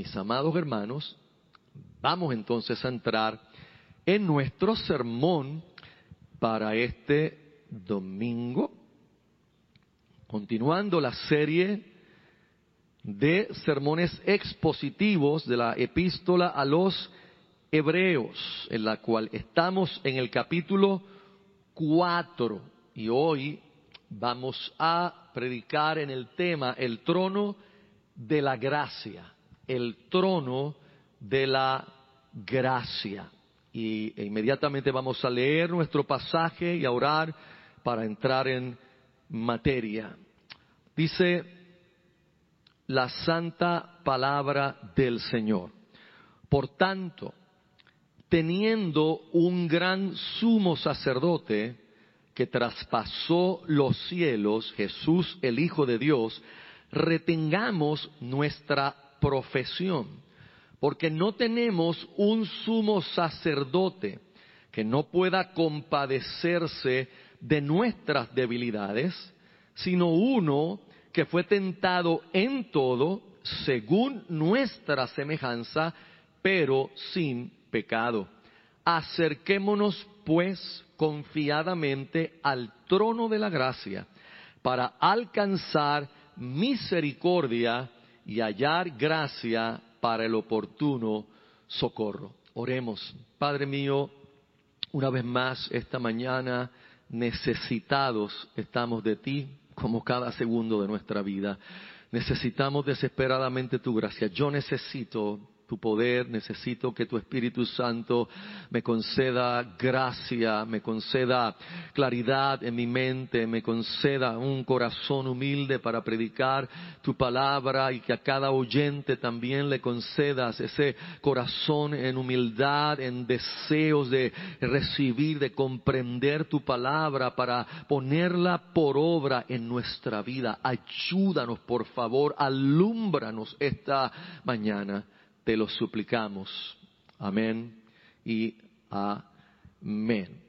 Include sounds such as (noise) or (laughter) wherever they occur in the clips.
mis amados hermanos, vamos entonces a entrar en nuestro sermón para este domingo, continuando la serie de sermones expositivos de la epístola a los hebreos, en la cual estamos en el capítulo 4 y hoy vamos a predicar en el tema el trono de la gracia, el trono de la gracia. Y e inmediatamente vamos a leer nuestro pasaje y a orar para entrar en materia. Dice la santa palabra del Señor. Por tanto, teniendo un gran sumo sacerdote que traspasó los cielos, Jesús el Hijo de Dios, retengamos nuestra profesión porque no tenemos un sumo sacerdote que no pueda compadecerse de nuestras debilidades, sino uno que fue tentado en todo según nuestra semejanza, pero sin pecado. Acerquémonos pues confiadamente al trono de la gracia para alcanzar misericordia y hallar gracia para el oportuno socorro. Oremos. Padre mío, una vez más esta mañana necesitados estamos de ti como cada segundo de nuestra vida. Necesitamos desesperadamente tu gracia. Yo necesito tu poder, necesito que tu Espíritu Santo me conceda gracia, me conceda claridad en mi mente, me conceda un corazón humilde para predicar tu palabra y que a cada oyente también le concedas ese corazón en humildad, en deseos de recibir, de comprender tu palabra para ponerla por obra en nuestra vida. Ayúdanos, por favor, alúmbranos esta mañana te lo suplicamos. Amén y amén.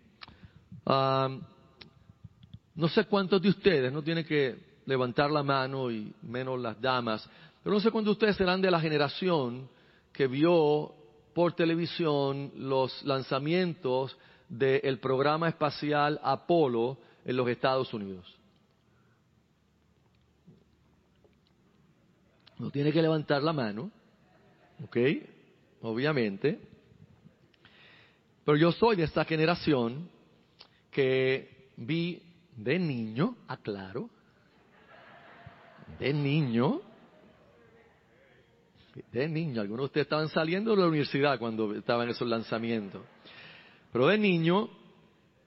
no sé cuántos de ustedes, no tiene que levantar la mano y menos las damas, pero no sé cuántos de ustedes serán de la generación que vio por televisión los lanzamientos del programa espacial Apolo en los Estados Unidos. No tiene que levantar la mano. ¿Ok? Obviamente. Pero yo soy de esta generación que vi de niño, aclaro, de niño, de niño, algunos de ustedes estaban saliendo de la universidad cuando estaban esos lanzamientos, pero de niño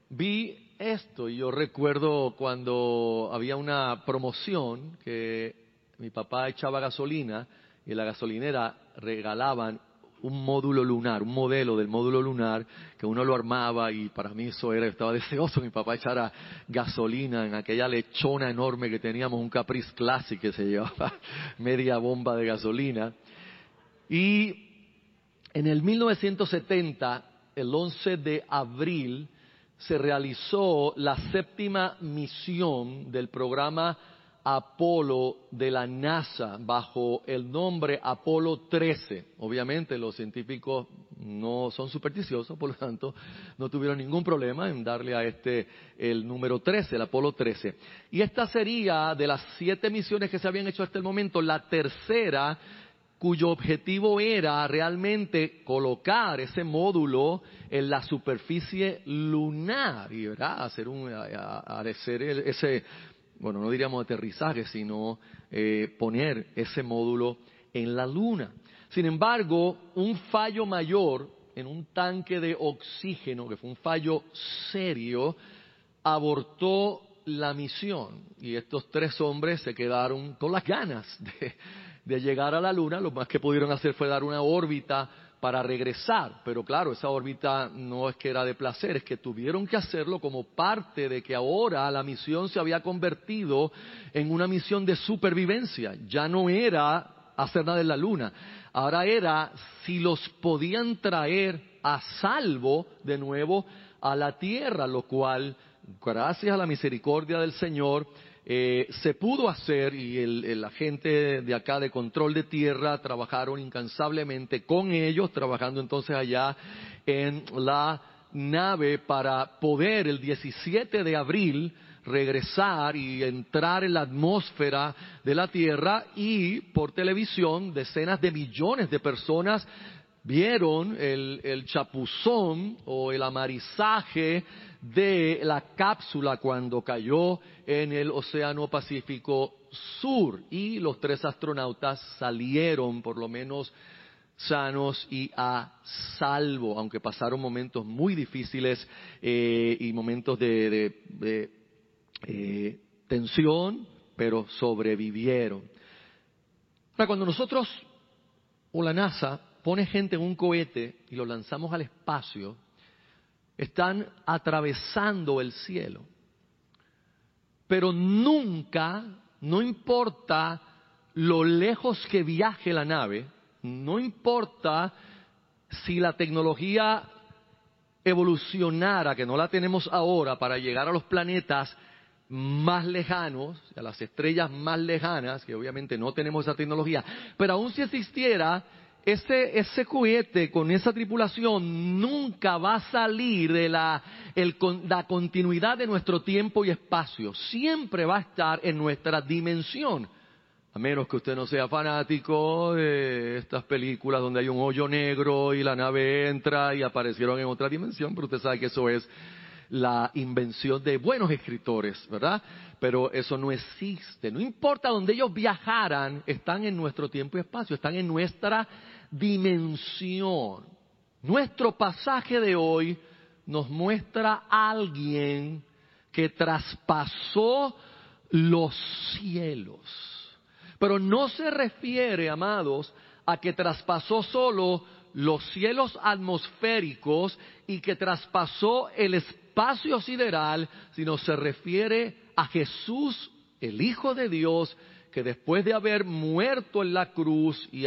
vi esto y yo recuerdo cuando había una promoción que mi papá echaba gasolina y la gasolinera regalaban un módulo lunar, un modelo del módulo lunar que uno lo armaba y para mí eso era, estaba deseoso mi papá echara gasolina en aquella lechona enorme que teníamos, un Caprice Classic que se llevaba (laughs) media bomba de gasolina. Y en el 1970, el 11 de abril, se realizó la séptima misión del programa Apolo de la NASA bajo el nombre Apolo 13. Obviamente los científicos no son supersticiosos, por lo tanto no tuvieron ningún problema en darle a este el número 13, el Apolo 13. Y esta sería de las siete misiones que se habían hecho hasta el momento, la tercera cuyo objetivo era realmente colocar ese módulo en la superficie lunar y hacer un hacer ese bueno, no diríamos aterrizaje, sino eh, poner ese módulo en la Luna. Sin embargo, un fallo mayor en un tanque de oxígeno, que fue un fallo serio, abortó la misión y estos tres hombres se quedaron con las ganas de, de llegar a la Luna. Lo más que pudieron hacer fue dar una órbita para regresar. Pero claro, esa órbita no es que era de placer, es que tuvieron que hacerlo como parte de que ahora la misión se había convertido en una misión de supervivencia. Ya no era hacer nada en la luna. Ahora era si los podían traer a salvo de nuevo a la tierra, lo cual, gracias a la misericordia del Señor, eh, se pudo hacer y el, la gente de acá de control de tierra trabajaron incansablemente con ellos, trabajando entonces allá en la nave para poder el 17 de abril regresar y entrar en la atmósfera de la Tierra y por televisión decenas de millones de personas vieron el, el chapuzón o el amarizaje de la cápsula cuando cayó en el Océano Pacífico Sur y los tres astronautas salieron por lo menos sanos y a salvo, aunque pasaron momentos muy difíciles eh, y momentos de, eh, tensión, pero sobrevivieron. Ahora, cuando nosotros o la NASA pone gente en un cohete y lo lanzamos al espacio, están atravesando el cielo. Pero nunca, no importa lo lejos que viaje la nave, no importa si la tecnología evolucionara, que no la tenemos ahora, para llegar a los planetas más lejanos, a las estrellas más lejanas, que obviamente no tenemos esa tecnología, pero aún si existiera, ese, ese cohete con esa tripulación nunca va a salir de la, la continuidad de nuestro tiempo y espacio, siempre va a estar en nuestra dimensión. A menos que usted no sea fanático de estas películas donde hay un hoyo negro y la nave entra y aparecieron en otra dimensión, pero usted sabe que eso es la invención de buenos escritores, ¿verdad? Pero eso no existe. No importa dónde ellos viajaran, están en nuestro tiempo y espacio, están en nuestra dimensión. Nuestro pasaje de hoy nos muestra a alguien que traspasó los cielos pero no se refiere, amados, a que traspasó solo los cielos atmosféricos y que traspasó el espacio sideral, sino se refiere a Jesús, el Hijo de Dios, que después de haber muerto en la cruz y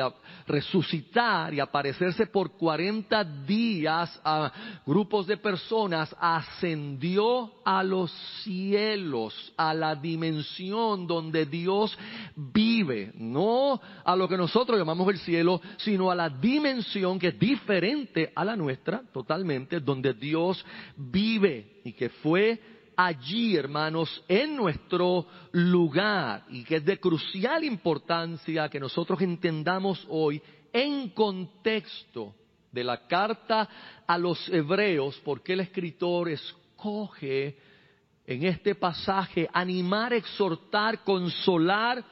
resucitar y aparecerse por 40 días a grupos de personas, ascendió a los cielos, a la dimensión donde Dios vive, no a lo que nosotros llamamos el cielo, sino a la dimensión que es diferente a la nuestra, totalmente, donde Dios vive y que fue allí, hermanos, en nuestro lugar y que es de crucial importancia que nosotros entendamos hoy en contexto de la carta a los hebreos, porque el escritor escoge en este pasaje animar, exhortar, consolar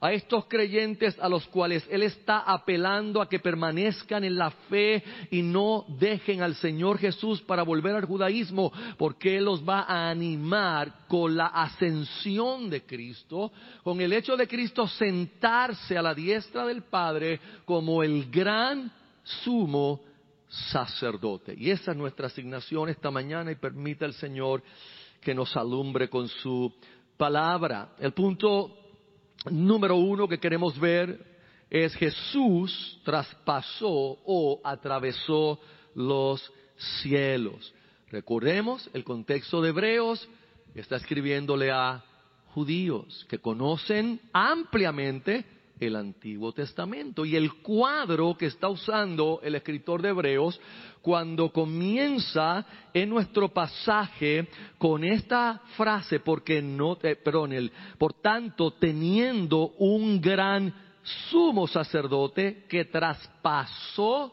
a estos creyentes a los cuales Él está apelando a que permanezcan en la fe y no dejen al Señor Jesús para volver al judaísmo, porque Él los va a animar con la ascensión de Cristo, con el hecho de Cristo sentarse a la diestra del Padre como el gran sumo sacerdote. Y esa es nuestra asignación esta mañana y permita al Señor que nos alumbre con su palabra. El punto número uno que queremos ver es Jesús traspasó o atravesó los cielos. Recordemos el contexto de Hebreos, está escribiéndole a judíos que conocen ampliamente el Antiguo Testamento. Y el cuadro que está usando el escritor de Hebreos cuando comienza en nuestro pasaje con esta frase, porque no, eh, perdón, el, por tanto, teniendo un gran sumo sacerdote que traspasó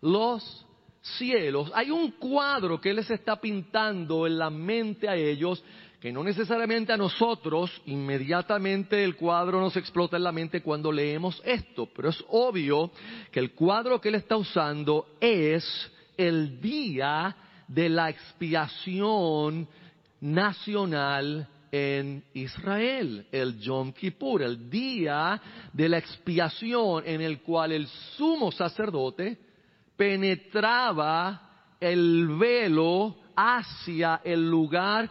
los cielos. Hay un cuadro que les está pintando en la mente a ellos que no necesariamente a nosotros inmediatamente el cuadro nos explota en la mente cuando leemos esto, pero es obvio que el cuadro que él está usando es el día de la expiación nacional en Israel, el Yom Kippur, el día de la expiación en el cual el sumo sacerdote penetraba el velo hacia el lugar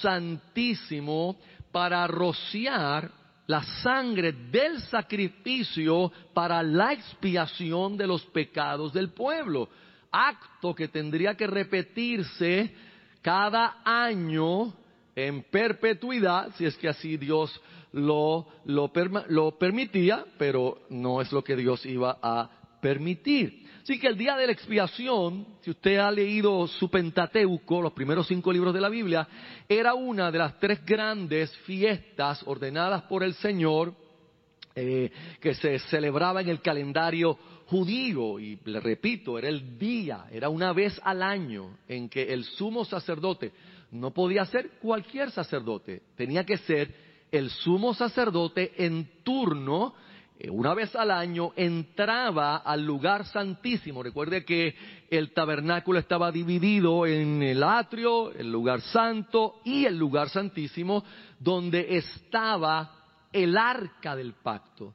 santísimo para rociar la sangre del sacrificio para la expiación de los pecados del pueblo. Acto que tendría que repetirse cada año en perpetuidad, si es que así Dios lo, lo, lo permitía, pero no es lo que Dios iba a permitir. Así que el día de la expiación, si usted ha leído su Pentateuco, los primeros cinco libros de la Biblia, era una de las tres grandes fiestas ordenadas por el Señor eh, que se celebraba en el calendario judío. Y le repito, era el día, era una vez al año en que el sumo sacerdote no podía ser cualquier sacerdote, tenía que ser el sumo sacerdote en turno una vez al año entraba al lugar santísimo. Recuerde que el tabernáculo estaba dividido en el atrio, el lugar santo y el lugar santísimo, donde estaba el arca del pacto.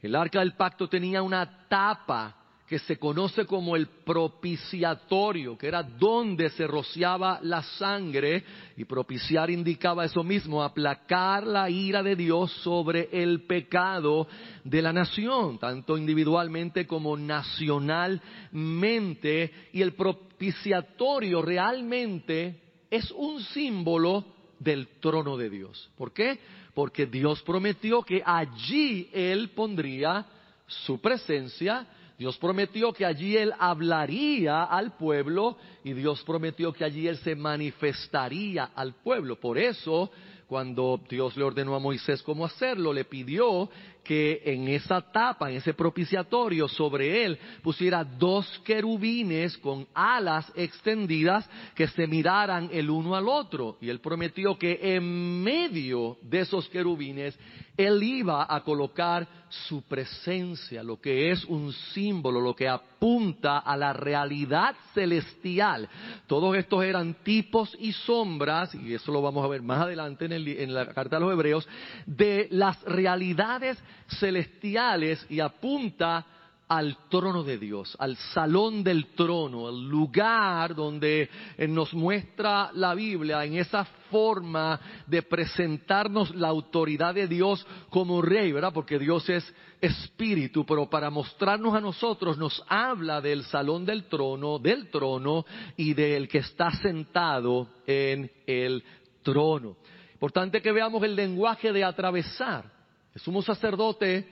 El arca del pacto tenía una tapa que se conoce como el propiciatorio, que era donde se rociaba la sangre, y propiciar indicaba eso mismo, aplacar la ira de Dios sobre el pecado de la nación, tanto individualmente como nacionalmente, y el propiciatorio realmente es un símbolo del trono de Dios. ¿Por qué? Porque Dios prometió que allí Él pondría su presencia, Dios prometió que allí Él hablaría al pueblo y Dios prometió que allí Él se manifestaría al pueblo. Por eso, cuando Dios le ordenó a Moisés cómo hacerlo, le pidió que en esa tapa, en ese propiciatorio, sobre él pusiera dos querubines con alas extendidas que se miraran el uno al otro. Y él prometió que en medio de esos querubines él iba a colocar su presencia, lo que es un símbolo, lo que apunta a la realidad celestial. Todos estos eran tipos y sombras, y eso lo vamos a ver más adelante en, en la carta de los Hebreos, de las realidades celestiales y apunta al trono de Dios, al salón del trono, el lugar donde eh, nos muestra la Biblia en esa forma de presentarnos la autoridad de Dios como rey, ¿verdad? Porque Dios es espíritu, pero para mostrarnos a nosotros nos habla del salón del trono, del trono y del que está sentado en el trono. Importante que veamos el lenguaje de atravesar. El sumo sacerdote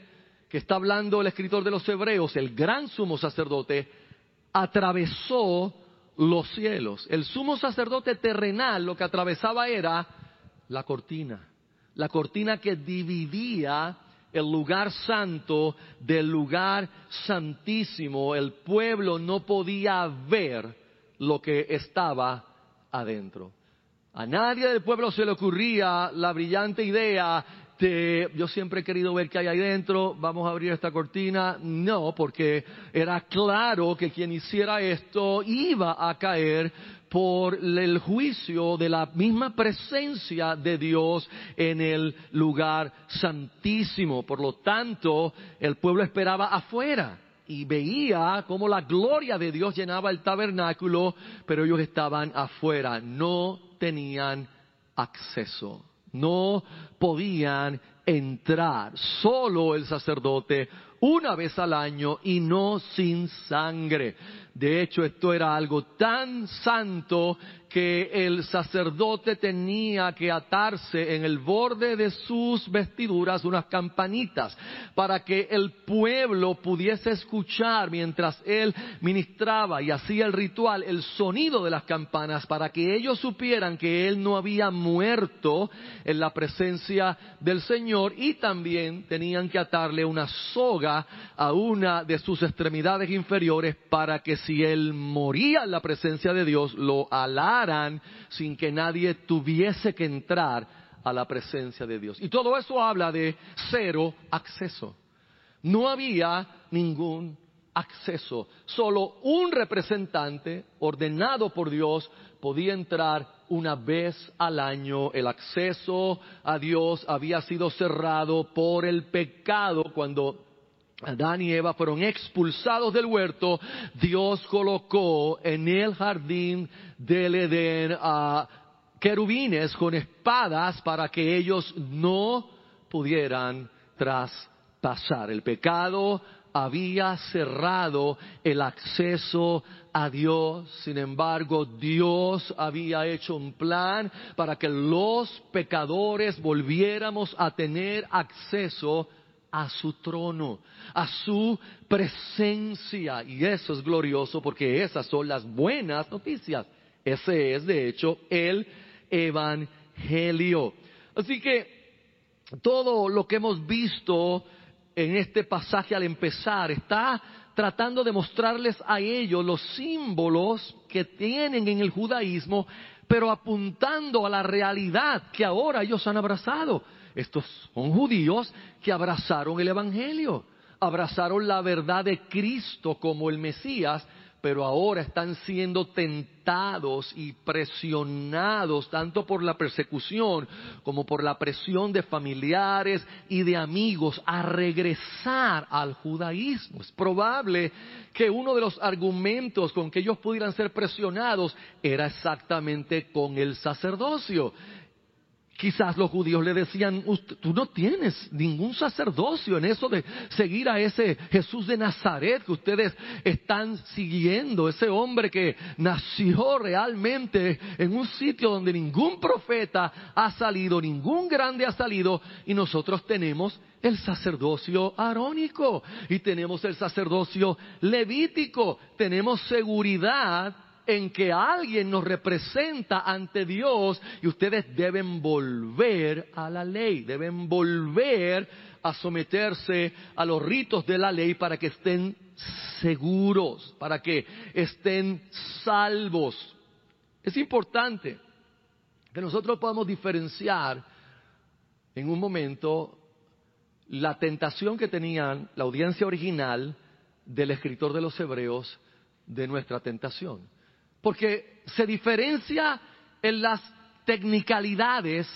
que está hablando el escritor de los Hebreos, el gran sumo sacerdote, atravesó los cielos. El sumo sacerdote terrenal lo que atravesaba era la cortina, la cortina que dividía el lugar santo del lugar santísimo. El pueblo no podía ver lo que estaba adentro. A nadie del pueblo se le ocurría la brillante idea yo siempre he querido ver qué hay ahí dentro, vamos a abrir esta cortina. No, porque era claro que quien hiciera esto iba a caer por el juicio de la misma presencia de Dios en el lugar santísimo. Por lo tanto, el pueblo esperaba afuera y veía cómo la gloria de Dios llenaba el tabernáculo, pero ellos estaban afuera, no tenían acceso no podían entrar, solo el sacerdote una vez al año y no sin sangre. De hecho, esto era algo tan santo que el sacerdote tenía que atarse en el borde de sus vestiduras unas campanitas para que el pueblo pudiese escuchar mientras él ministraba y hacía el ritual el sonido de las campanas para que ellos supieran que él no había muerto en la presencia del Señor. Y también tenían que atarle una soga a una de sus extremidades inferiores para que si él moría en la presencia de Dios lo alara sin que nadie tuviese que entrar a la presencia de Dios. Y todo eso habla de cero acceso. No había ningún acceso. Solo un representante ordenado por Dios podía entrar una vez al año. El acceso a Dios había sido cerrado por el pecado cuando Adán y Eva fueron expulsados del huerto, Dios colocó en el jardín del Edén a querubines con espadas para que ellos no pudieran traspasar. El pecado había cerrado el acceso a Dios. Sin embargo, Dios había hecho un plan para que los pecadores volviéramos a tener acceso a su trono, a su presencia. Y eso es glorioso porque esas son las buenas noticias. Ese es, de hecho, el Evangelio. Así que todo lo que hemos visto en este pasaje al empezar está tratando de mostrarles a ellos los símbolos que tienen en el judaísmo, pero apuntando a la realidad que ahora ellos han abrazado. Estos son judíos que abrazaron el Evangelio, abrazaron la verdad de Cristo como el Mesías, pero ahora están siendo tentados y presionados tanto por la persecución como por la presión de familiares y de amigos a regresar al judaísmo. Es probable que uno de los argumentos con que ellos pudieran ser presionados era exactamente con el sacerdocio. Quizás los judíos le decían, tú no tienes ningún sacerdocio en eso de seguir a ese Jesús de Nazaret que ustedes están siguiendo, ese hombre que nació realmente en un sitio donde ningún profeta ha salido, ningún grande ha salido, y nosotros tenemos el sacerdocio arónico y tenemos el sacerdocio levítico, tenemos seguridad en que alguien nos representa ante Dios y ustedes deben volver a la ley, deben volver a someterse a los ritos de la ley para que estén seguros, para que estén salvos. Es importante que nosotros podamos diferenciar en un momento la tentación que tenían la audiencia original del escritor de los Hebreos de nuestra tentación porque se diferencia en las tecnicalidades,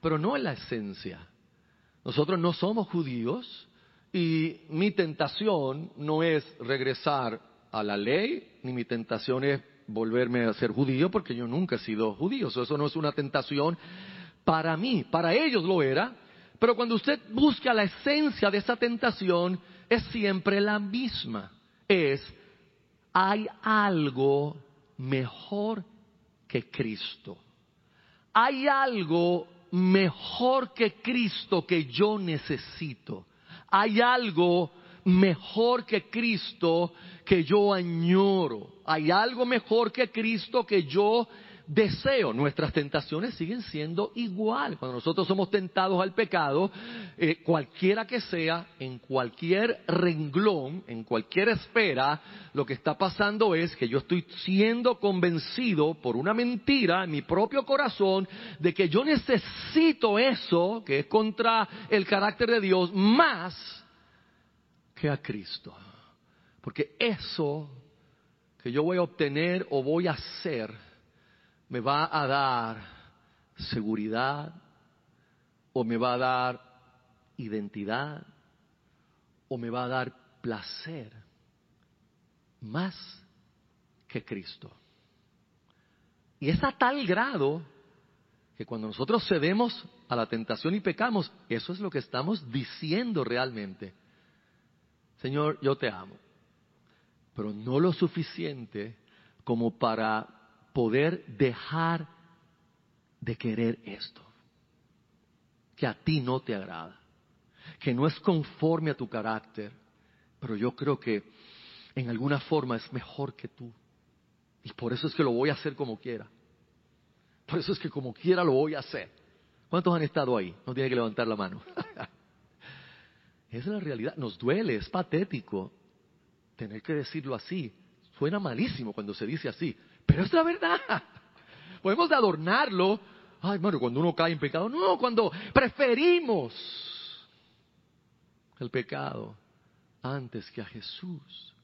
pero no en la esencia. Nosotros no somos judíos y mi tentación no es regresar a la ley, ni mi tentación es volverme a ser judío, porque yo nunca he sido judío. Eso no es una tentación para mí, para ellos lo era. Pero cuando usted busca la esencia de esa tentación, es siempre la misma. Es, hay algo mejor que Cristo. Hay algo mejor que Cristo que yo necesito. Hay algo mejor que Cristo que yo añoro. Hay algo mejor que Cristo que yo deseo. Nuestras tentaciones siguen siendo igual. Cuando nosotros somos tentados al pecado, eh, cualquiera que sea, en cualquier renglón, en cualquier esfera, lo que está pasando es que yo estoy siendo convencido por una mentira en mi propio corazón de que yo necesito eso, que es contra el carácter de Dios, más que a Cristo. Porque eso que yo voy a obtener o voy a hacer me va a dar seguridad o me va a dar identidad o me va a dar placer más que Cristo. Y es a tal grado que cuando nosotros cedemos a la tentación y pecamos, eso es lo que estamos diciendo realmente. Señor, yo te amo, pero no lo suficiente como para poder dejar de querer esto, que a ti no te agrada, que no es conforme a tu carácter, pero yo creo que en alguna forma es mejor que tú. Y por eso es que lo voy a hacer como quiera. Por eso es que como quiera lo voy a hacer. ¿Cuántos han estado ahí? No tiene que levantar la mano. (laughs) Esa es la realidad. Nos duele, es patético tener que decirlo así. Suena malísimo cuando se dice así. Pero es la verdad. Podemos adornarlo. Ay, hermano, cuando uno cae en pecado. No, cuando preferimos el pecado antes que a Jesús.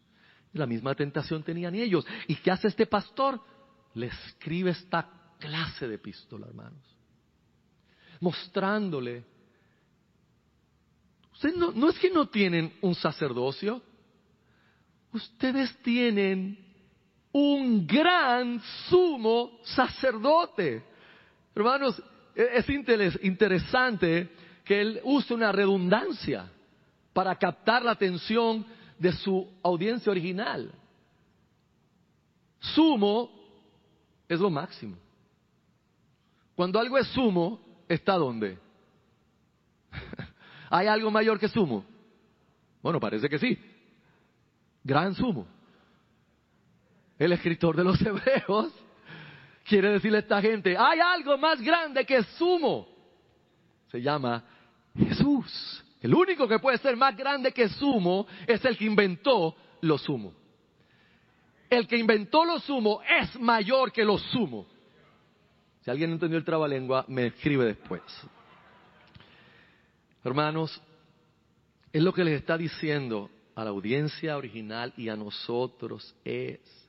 La misma tentación tenían ellos. ¿Y qué hace este pastor? Le escribe esta clase de epístola, hermanos. Mostrándole. Ustedes no, no es que no tienen un sacerdocio. Ustedes tienen un gran sumo sacerdote. Hermanos, e-, es interesante que él use una redundancia para captar la atención de su audiencia original. Sumo es lo máximo. Cuando algo es sumo, ¿está dónde? (laughs) ¿Hay algo mayor que sumo? Bueno, parece que sí. Gran sumo. El escritor de los (laughs) Hebreos quiere decirle a esta gente, hay algo más grande que sumo. Se llama Jesús. El único que puede ser más grande que sumo es el que inventó lo sumo. El que inventó lo sumo es mayor que lo sumo. Si alguien no entendió el trabalengua, me escribe después. Hermanos, es lo que les está diciendo a la audiencia original y a nosotros es,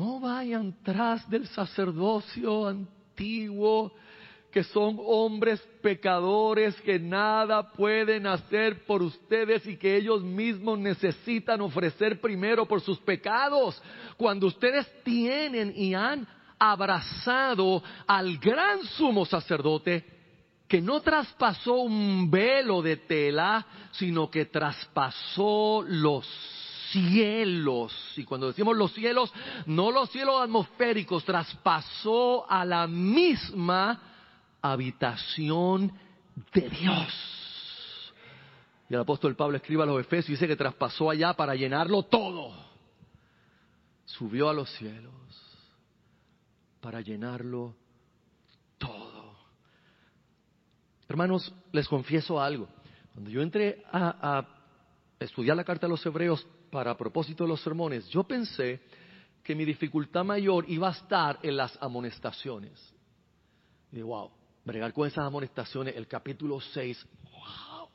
no vayan tras del sacerdocio antiguo, que son hombres pecadores que nada pueden hacer por ustedes y que ellos mismos necesitan ofrecer primero por sus pecados. Cuando ustedes tienen y han abrazado al gran sumo sacerdote que no traspasó un velo de tela, sino que traspasó los cielos. Y cuando decimos los cielos, no los cielos atmosféricos, traspasó a la misma habitación de Dios. Y el apóstol Pablo escribe a los Efesios y dice que traspasó allá para llenarlo todo. Subió a los cielos para llenarlo todo. Hermanos, les confieso algo. Cuando yo entré a, a estudiar la carta de los Hebreos para propósito de los sermones, yo pensé que mi dificultad mayor iba a estar en las amonestaciones. Y wow, bregar con esas amonestaciones, el capítulo 6, wow.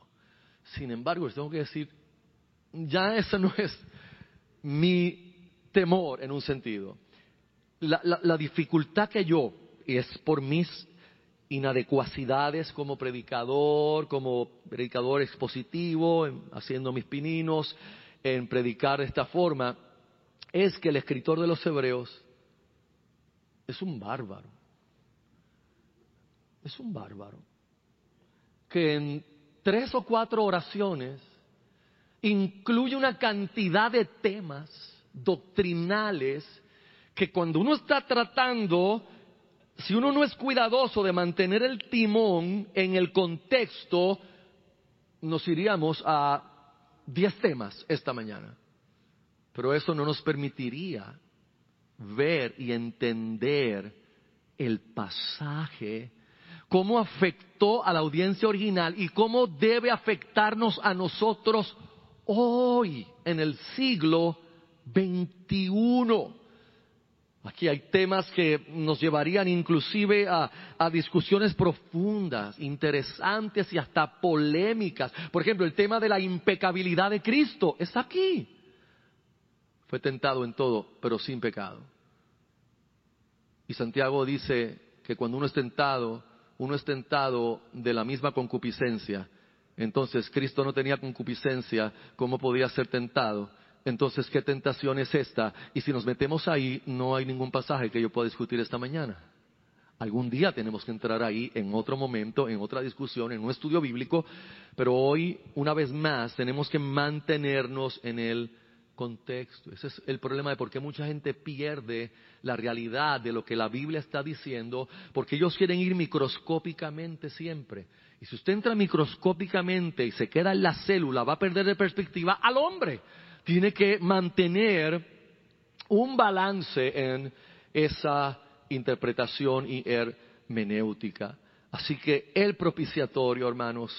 Sin embargo, les tengo que decir, ya ese no es mi temor en un sentido. La, la dificultad que yo, y es por mis inadecuacidades como predicador, como predicador expositivo, haciendo mis pininos, en predicar de esta forma, es que el escritor de los hebreos es un bárbaro. Es un bárbaro. Que en tres o cuatro oraciones incluye una cantidad de temas doctrinales que cuando uno está tratando, si uno no es cuidadoso de mantener el timón en el contexto, nos iríamos a diez temas esta mañana. Pero eso no nos permitiría ver y entender el pasaje cómo afectó a la audiencia original y cómo debe afectarnos a nosotros hoy, en el siglo XXI. Aquí hay temas que nos llevarían inclusive a, discusiones profundas, interesantes y hasta polémicas. Por ejemplo, el tema de la impecabilidad de Cristo está aquí. Fue tentado en todo, pero sin pecado. Y Santiago dice que cuando uno es tentado, uno es tentado de la misma concupiscencia. Entonces, Cristo no tenía concupiscencia, ¿cómo podía ser tentado? Entonces, ¿qué tentación es esta? Y si nos metemos ahí, no hay ningún pasaje que yo pueda discutir esta mañana. Algún día tenemos que entrar ahí en otro momento, en otra discusión, en un estudio bíblico, pero hoy, una vez más, tenemos que mantenernos en el contexto. Ese es el problema de por qué mucha gente pierde la realidad de lo que la Biblia está diciendo, porque ellos quieren ir microscópicamente siempre. Y si usted entra microscópicamente y se queda en la célula, va a perder de perspectiva al hombre. Tiene que mantener un balance en esa interpretación y hermenéutica. Así que el propiciatorio, hermanos,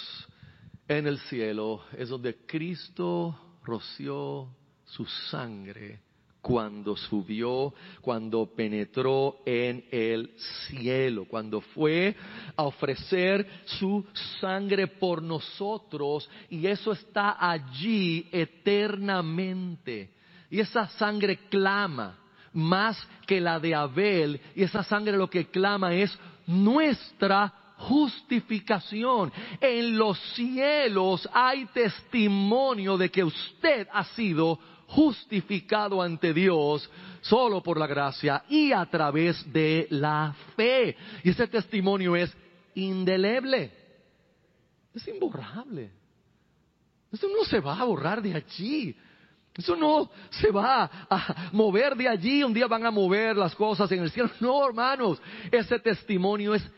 en el cielo es donde Cristo roció su sangre cuando subió, cuando penetró en el cielo, cuando fue a ofrecer su sangre por nosotros y eso está allí eternamente. Y esa sangre clama más que la de Abel y esa sangre lo que clama es nuestra justificación. En los cielos hay testimonio de que usted ha sido justificado ante Dios solo por la gracia y a través de la fe. Y ese testimonio es indeleble, es imborrable. Eso no se va a borrar de allí. Eso no se va a mover de allí. Un día van a mover las cosas en el cielo. (laughs) No, hermanos. Ese testimonio es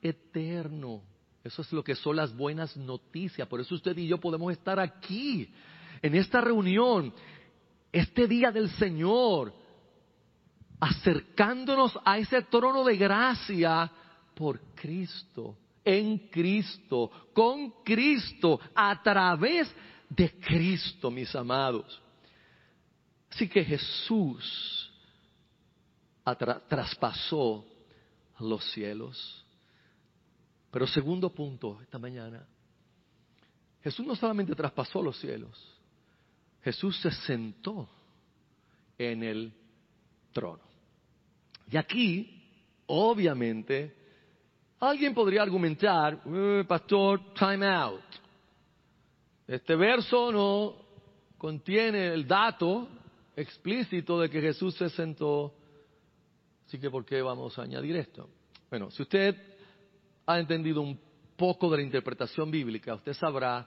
eterno. Eso es lo que son las buenas noticias. Por eso usted y yo podemos estar aquí, en esta reunión, este día del Señor, acercándonos a ese trono de gracia por Cristo, en Cristo, con Cristo, a través de Cristo, mis amados. Así que Jesús traspasó los cielos. Pero segundo punto esta mañana, Jesús no solamente traspasó los cielos, Jesús se sentó en el trono. Y aquí, obviamente, alguien podría argumentar, eh, pastor, time out. Este verso no contiene el dato explícito de que Jesús se sentó. Así que, ¿por qué vamos a añadir esto? Bueno, si usted ha entendido un poco de la interpretación bíblica, usted sabrá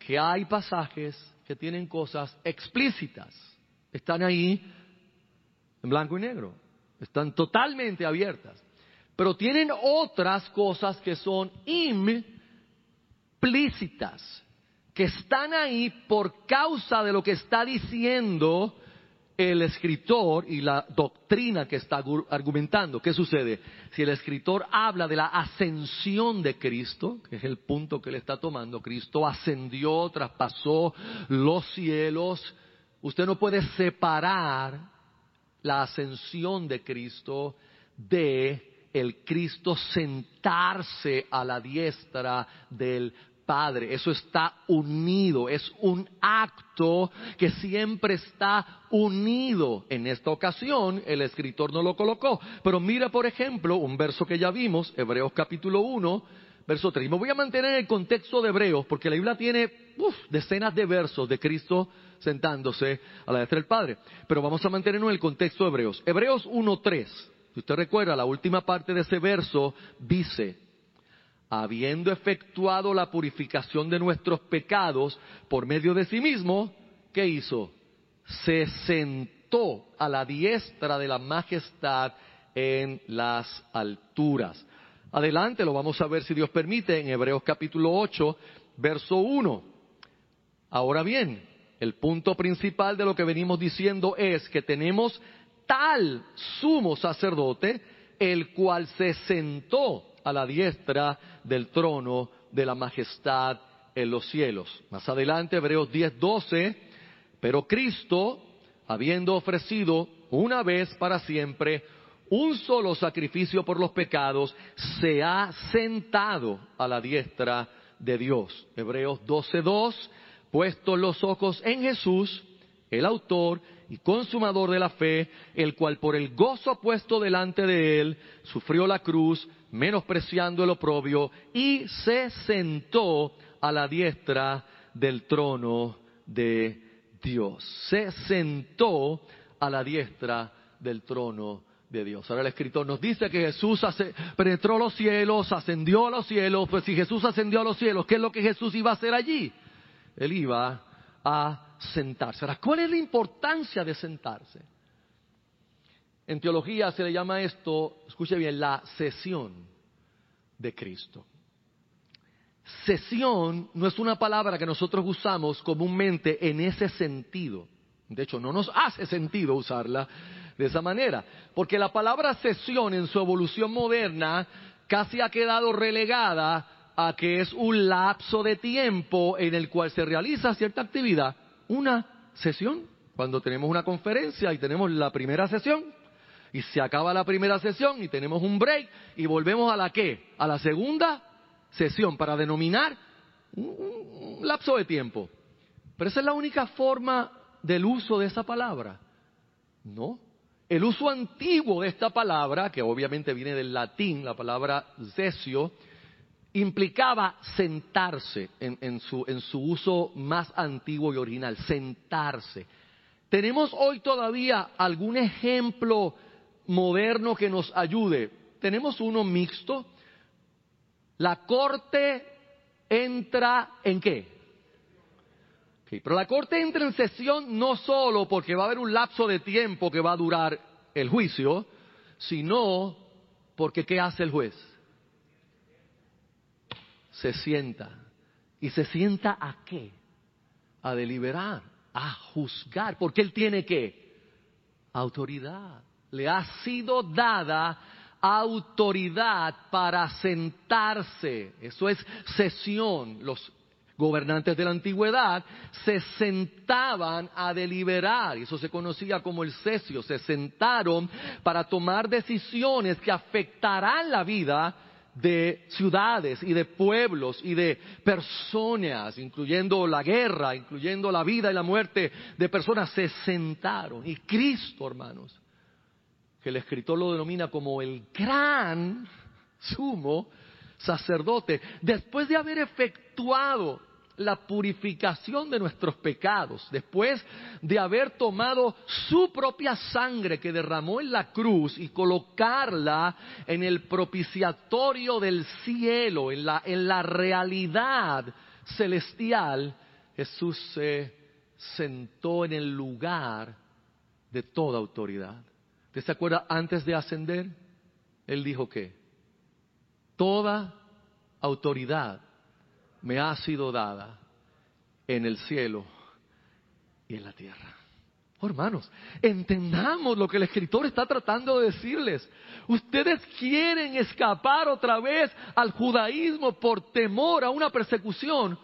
que hay pasajes que tienen cosas explícitas. Están ahí en blanco y negro. Están totalmente abiertas. Pero tienen otras cosas que son implícitas, que están ahí por causa de lo que está diciendo el escritor y la doctrina que está argumentando. ¿Qué sucede? Si el escritor habla de la ascensión de Cristo, que es el punto que él está tomando, Cristo ascendió, traspasó los cielos, usted no puede separar la ascensión de Cristo de el Cristo sentarse a la diestra del Padre. Eso está unido, es un acto que siempre está unido. En esta ocasión el escritor no lo colocó, pero mira por ejemplo un verso que ya vimos, Hebreos capítulo 1, verso 3. Me voy a mantener en el contexto de Hebreos porque la Biblia tiene decenas de versos de Cristo sentándose a la diestra del Padre, pero vamos a mantenernos en el contexto de Hebreos. Hebreos 1.3. Si usted recuerda, la última parte de ese verso dice, habiendo efectuado la purificación de nuestros pecados por medio de sí mismo, ¿qué hizo? Se sentó a la diestra de la majestad en las alturas. Adelante, lo vamos a ver si Dios permite en Hebreos capítulo 8, verso 1. Ahora bien, el punto principal de lo que venimos diciendo es que tenemos tal sumo sacerdote, el cual se sentó a la diestra del trono de la majestad en los cielos. Más adelante, Hebreos 10, 12, pero Cristo, habiendo ofrecido una vez para siempre un solo sacrificio por los pecados, se ha sentado a la diestra de Dios. Hebreos 12, 2, puestos los ojos en Jesús, el autor y consumador de la fe, el cual por el gozo puesto delante de él sufrió la cruz, menospreciando el oprobio, y se sentó a la diestra del trono de Dios. Se sentó a la diestra del trono de Dios. Ahora el escritor nos dice que Jesús penetró los cielos, ascendió a los cielos. Pues si Jesús ascendió a los cielos, ¿qué es lo que Jesús iba a hacer allí? Él iba a sentarse. Ahora, ¿cuál es la importancia de sentarse? En teología se le llama esto, escuche bien, la sesión de Cristo. Sesión no es una palabra que nosotros usamos comúnmente en ese sentido. De hecho, no nos hace sentido usarla de esa manera, porque la palabra sesión en su evolución moderna casi ha quedado relegada a que es un lapso de tiempo en el cual se realiza cierta actividad una sesión, cuando tenemos una conferencia y tenemos la primera sesión, y se acaba la primera sesión y tenemos un break y volvemos a la qué? A la segunda sesión para denominar un, lapso de tiempo. Pero esa es la única forma del uso de esa palabra. No. El uso antiguo de esta palabra, que obviamente viene del latín, la palabra sesio, implicaba sentarse en, su, en su uso más antiguo y original, sentarse. ¿Tenemos hoy todavía algún ejemplo moderno que nos ayude? Tenemos uno mixto. La corte entra en qué? pero la corte entra en sesión no solo porque va a haber un lapso de tiempo que va a durar el juicio, sino porque ¿qué hace el juez? Se sienta. ¿Y se sienta a qué? A deliberar, a juzgar, porque él tiene qué? Autoridad. Le ha sido dada autoridad para sentarse. Eso es sesión. Los gobernantes de la antigüedad se sentaban a deliberar, eso se conocía como el cesio, se sentaron para tomar decisiones que afectarán la vida de ciudades y de pueblos y de personas, incluyendo la guerra, incluyendo la vida y la muerte de personas, se sentaron. Y Cristo, hermanos, que el escritor lo denomina como el gran sumo sacerdote, después de haber efectuado la purificación de nuestros pecados, después de haber tomado su propia sangre que derramó en la cruz y colocarla en el propiciatorio del cielo, en la, en la realidad celestial, Jesús se sentó en el lugar de toda autoridad. ¿Usted se acuerda antes de ascender? Él dijo que toda autoridad me ha sido dada en el cielo y en la tierra. Oh, hermanos, entendamos lo que el escritor está tratando de decirles. Ustedes quieren escapar otra vez al judaísmo por temor a una persecución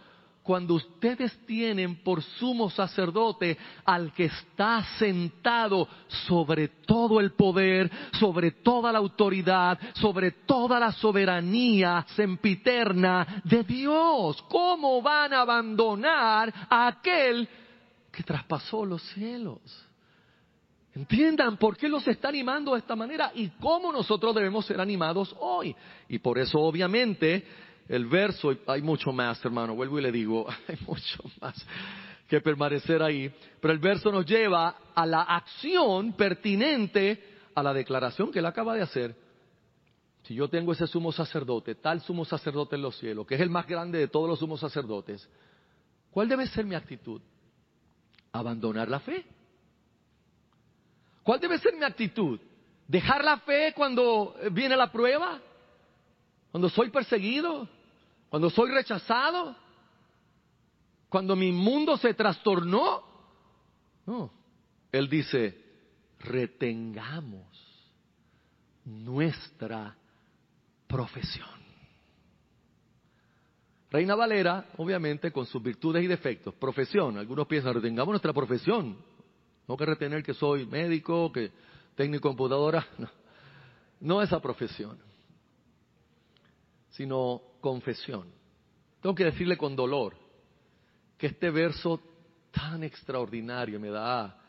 cuando ustedes tienen por sumo sacerdote al que está sentado sobre todo el poder, sobre toda la autoridad, sobre toda la soberanía sempiterna de Dios. ¿Cómo van a abandonar a aquel que traspasó los cielos? Entiendan por qué los está animando de esta manera y cómo nosotros debemos ser animados hoy. Y por eso obviamente el verso, hay mucho más, hermano, vuelvo y le digo, (laughs) hay mucho más que permanecer ahí, pero el verso nos lleva a la acción pertinente a la declaración que él acaba de hacer. Si yo tengo ese sumo sacerdote, tal sumo sacerdote en los cielos, que es el más grande de todos los sumos sacerdotes, ¿cuál debe ser mi actitud? Abandonar la fe. ¿Cuál debe ser mi actitud? ¿Dejar la fe cuando viene la prueba? ¿Cuando soy perseguido? Cuando soy rechazado, cuando mi mundo se trastornó. No, Él dice, retengamos nuestra profesión. Reina Valera, obviamente, con sus virtudes y defectos. Profesión, algunos piensan, retengamos nuestra profesión. No que retener que soy médico, que técnico computadora, (laughs) no. No esa profesión, sino confesión. Tengo que decirle con dolor que este verso tan extraordinario me da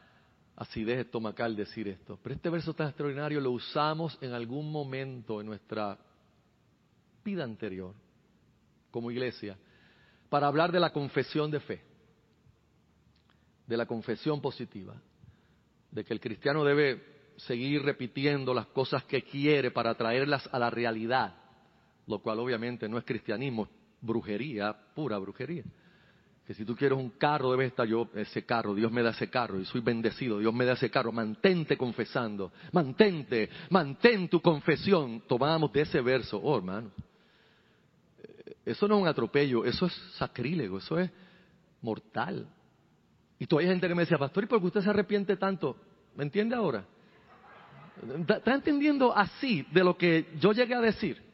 acidez estomacal decir esto, pero este verso tan extraordinario lo usamos en algún momento en nuestra vida anterior como iglesia para hablar de la confesión de fe, de la confesión positiva, de que el cristiano debe seguir repitiendo las cosas que quiere para traerlas a la realidad lo cual obviamente no es cristianismo, brujería, pura brujería. Que si tú quieres un carro, debes estar yo, ese carro, Dios me da ese carro y soy bendecido, Dios me da ese carro, mantente confesando, mantente, mantén tu confesión. Tomamos de ese verso, oh hermano, eh, eso no es un atropello, eso es sacrílego, eso es mortal. Y todavía hay gente que me decía, pastor, ¿y por qué usted se arrepiente tanto? ¿Me entiende ahora? ¿Está entendiendo así de lo que yo llegué a decir?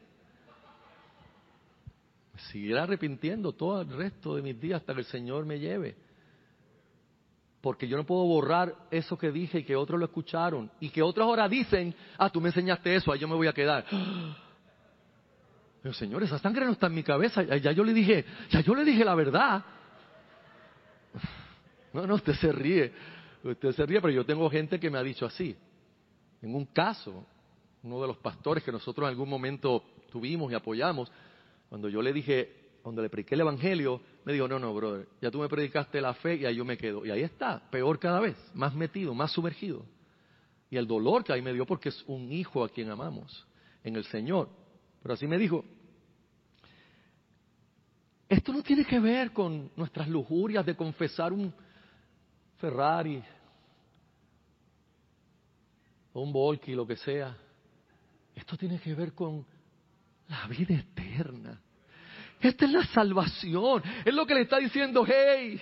Seguiré arrepintiendo todo el resto de mis días hasta que el Señor me lleve. Porque yo no puedo borrar eso que dije y que otros lo escucharon. Y que otras ahora dicen, ah, tú me enseñaste eso, ahí yo me voy a quedar. Pero Señor, esa sangre no está en mi cabeza. Ya yo le dije, ya yo le dije la verdad. No, no, usted se ríe. Usted se ríe, pero yo tengo gente que me ha dicho así. En un caso, uno de los pastores que nosotros en algún momento tuvimos y apoyamos, cuando yo le dije, cuando le prediqué el Evangelio, me dijo, no, no, brother, ya tú me predicaste la fe y ahí yo me quedo. Y ahí está, peor cada vez, más metido, más sumergido. Y el dolor que ahí me dio porque es un hijo a quien amamos en el Señor. Pero así me dijo, Esto no tiene que ver con nuestras lujurias de confesar un Ferrari o un Volky, lo que sea. Esto tiene que ver con la vida eterna. Esta es la salvación. Es lo que le está diciendo, hey,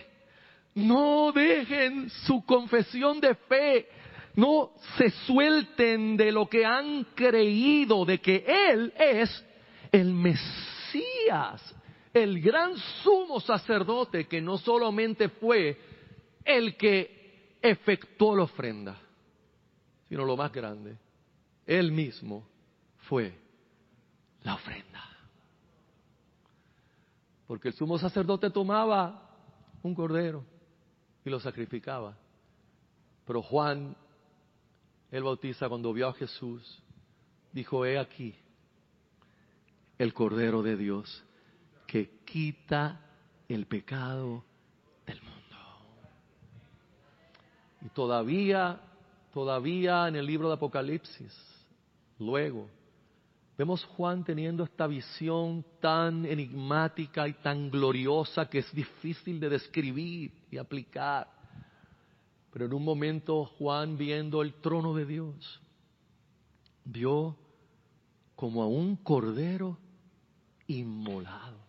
no dejen su confesión de fe. No se suelten de lo que han creído, de que Él es el Mesías, el gran sumo sacerdote que no solamente fue el que efectuó la ofrenda, sino lo más grande, Él mismo fue la ofrenda. Porque el sumo sacerdote tomaba un cordero y lo sacrificaba. Pero Juan, el bautista, cuando vio a Jesús, dijo, he aquí el cordero de Dios que quita el pecado del mundo. Y todavía, todavía en el libro de Apocalipsis, luego, Vemos Juan teniendo esta visión tan enigmática y tan gloriosa que es difícil de describir y aplicar. Pero en un momento Juan viendo el trono de Dios, vio como a un cordero inmolado.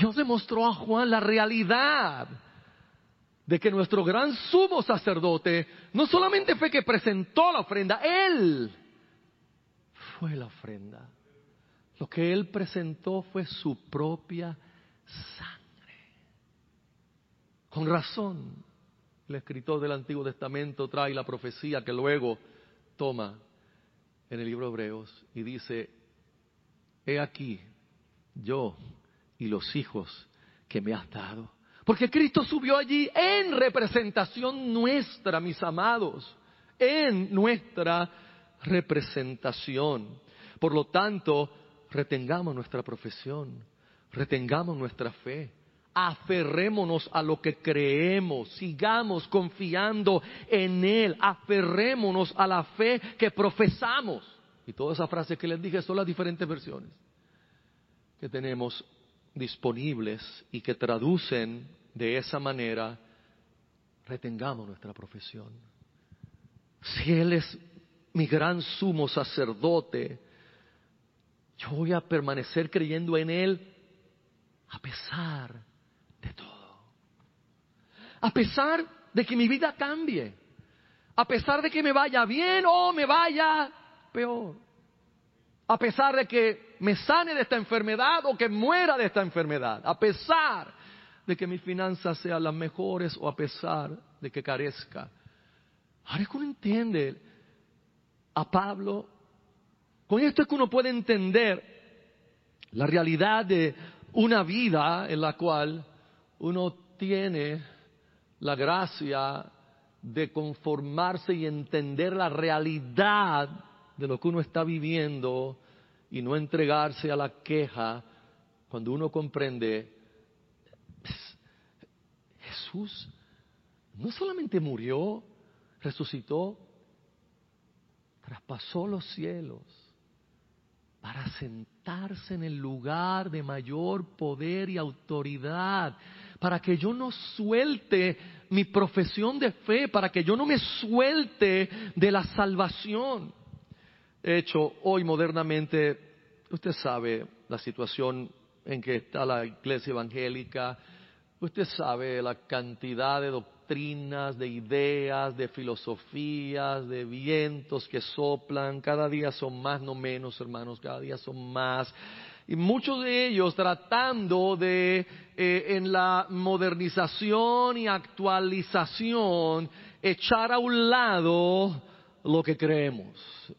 Dios demostró a Juan la realidad de que nuestro gran sumo sacerdote no solamente fue que presentó la ofrenda, él fue la ofrenda. Lo que él presentó fue su propia sangre. Con razón, el escritor del Antiguo Testamento trae la profecía que luego toma en el libro de Hebreos y dice, he aquí yo y los hijos que me has dado. Porque Cristo subió allí en representación nuestra, mis amados, en nuestra representación. Por lo tanto, retengamos nuestra profesión, retengamos nuestra fe, aferrémonos a lo que creemos, sigamos confiando en Él, aferrémonos a la fe que profesamos. Y todas esas frases que les dije son las diferentes versiones que tenemos disponibles y que traducen de esa manera, retengamos nuestra profesión. Si Él es mi gran sumo sacerdote, yo voy a permanecer creyendo en Él a pesar de todo. A pesar de que mi vida cambie. A pesar de que me vaya bien o me vaya peor. A pesar de que me sane de esta enfermedad o que muera de esta enfermedad. A pesar de que mis finanzas sean las mejores o a pesar de que carezca. Ahora es que entiende a Pablo. Con esto es que uno puede entender la realidad de una vida en la cual uno tiene la gracia de conformarse y entender la realidad de lo que uno está viviendo y no entregarse a la queja cuando uno comprende, Jesús no solamente murió, resucitó, traspasó los cielos para sentarse en el lugar de mayor poder y autoridad, para que yo no suelte mi profesión de fe, para que yo no me suelte de la salvación. De hecho, hoy modernamente, usted sabe la situación en que está la iglesia evangélica, usted sabe la cantidad de doctrinas de ideas, de filosofías, de vientos que soplan. Cada día son más, no menos, hermanos, cada día son más. Y muchos de ellos tratando de, eh, en la modernización y actualización, echar a un lado lo que creemos.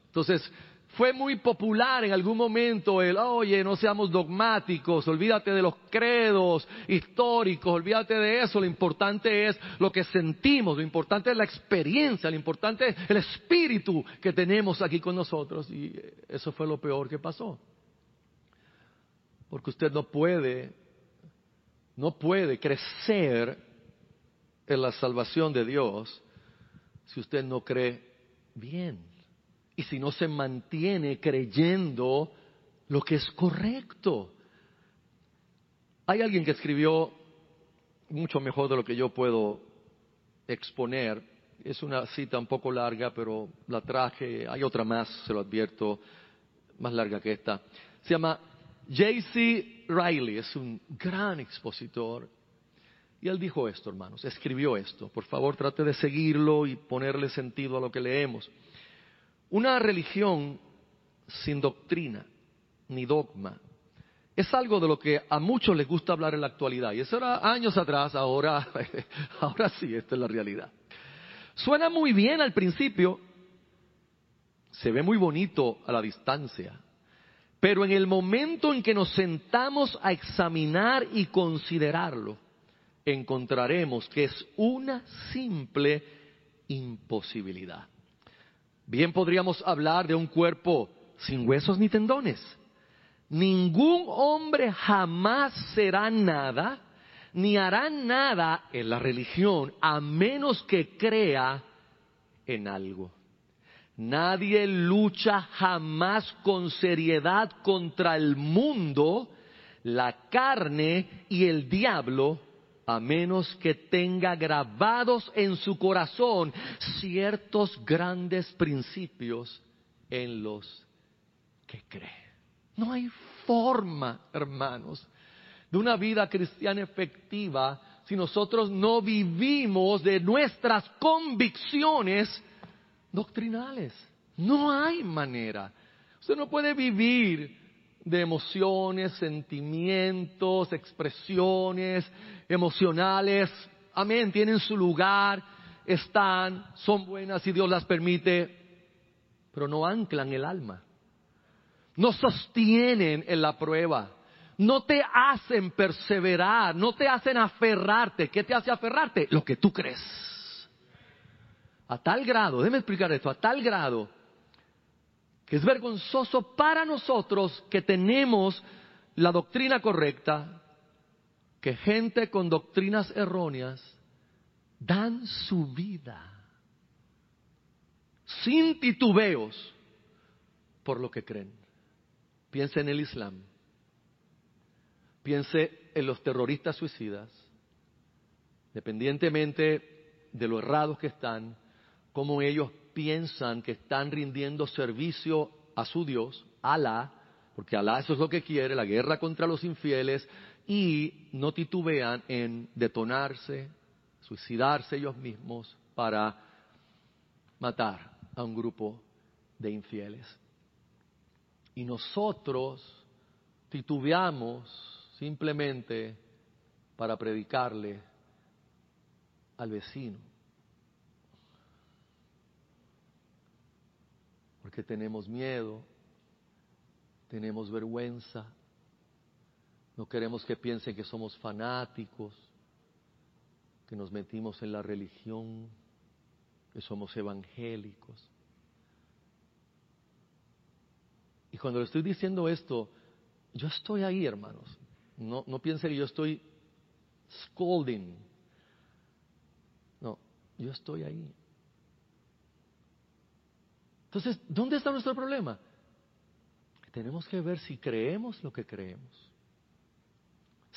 Entonces, fue muy popular en algún momento el, oye, no seamos dogmáticos, olvídate de los credos históricos, olvídate de eso, lo importante es lo que sentimos, lo importante es la experiencia, lo importante es el espíritu que tenemos aquí con nosotros. Y eso fue lo peor que pasó. Porque usted no puede, no puede crecer en la salvación de Dios si usted no cree bien y si no se mantiene creyendo lo que es correcto. Hay alguien que escribió mucho mejor de lo que yo puedo exponer. Es una cita un poco larga, pero la traje. Hay otra más, se lo advierto, más larga que esta. Se llama J.C. Riley, es un gran expositor. Y él dijo esto, hermanos, escribió esto. Por favor, trate de seguirlo y ponerle sentido a lo que leemos. Una religión sin doctrina ni dogma es algo de lo que a muchos les gusta hablar en la actualidad. Y eso era años atrás, ahora, (laughs) ahora sí, esta es la realidad. Suena muy bien al principio, se ve muy bonito a la distancia, pero en el momento en que nos sentamos a examinar y considerarlo, encontraremos que es una simple imposibilidad. Bien podríamos hablar de un cuerpo sin huesos ni tendones. Ningún hombre jamás será nada, ni hará nada en la religión, a menos que crea en algo. Nadie lucha jamás con seriedad contra el mundo, la carne y el diablo, a menos que tenga grabados en su corazón ciertos grandes principios en los que cree. No hay forma, hermanos, de una vida cristiana efectiva si nosotros no vivimos de nuestras convicciones doctrinales. No hay manera. Usted no puede vivir de emociones, sentimientos, expresiones emocionales. Amén, tienen su lugar, están, son buenas y Dios las permite, pero no anclan el alma. No sostienen en la prueba. No te hacen perseverar, no te hacen aferrarte. ¿Qué te hace aferrarte? Lo que tú crees. A tal grado, déjeme explicar esto, a tal grado que es vergonzoso para nosotros que tenemos la doctrina correcta, que gente con doctrinas erróneas dan su vida sin titubeos por lo que creen. Piense en el Islam, piense en los terroristas suicidas, dependientemente de lo errados que están, cómo ellos piensan que están rindiendo servicio a su Dios, Alá, porque Alá eso es lo que quiere, la guerra contra los infieles, y no titubean en detonarse, suicidarse ellos mismos para matar a un grupo de infieles. Y nosotros titubeamos simplemente para predicarle al vecino porque tenemos miedo, tenemos vergüenza, no queremos que piensen que somos fanáticos, que nos metimos en la religión, que somos evangélicos. Y cuando le estoy diciendo esto, yo estoy ahí, hermanos. No, no piense que yo estoy scolding. No, yo estoy ahí. Entonces, ¿dónde está nuestro problema? Tenemos que ver si creemos lo que creemos.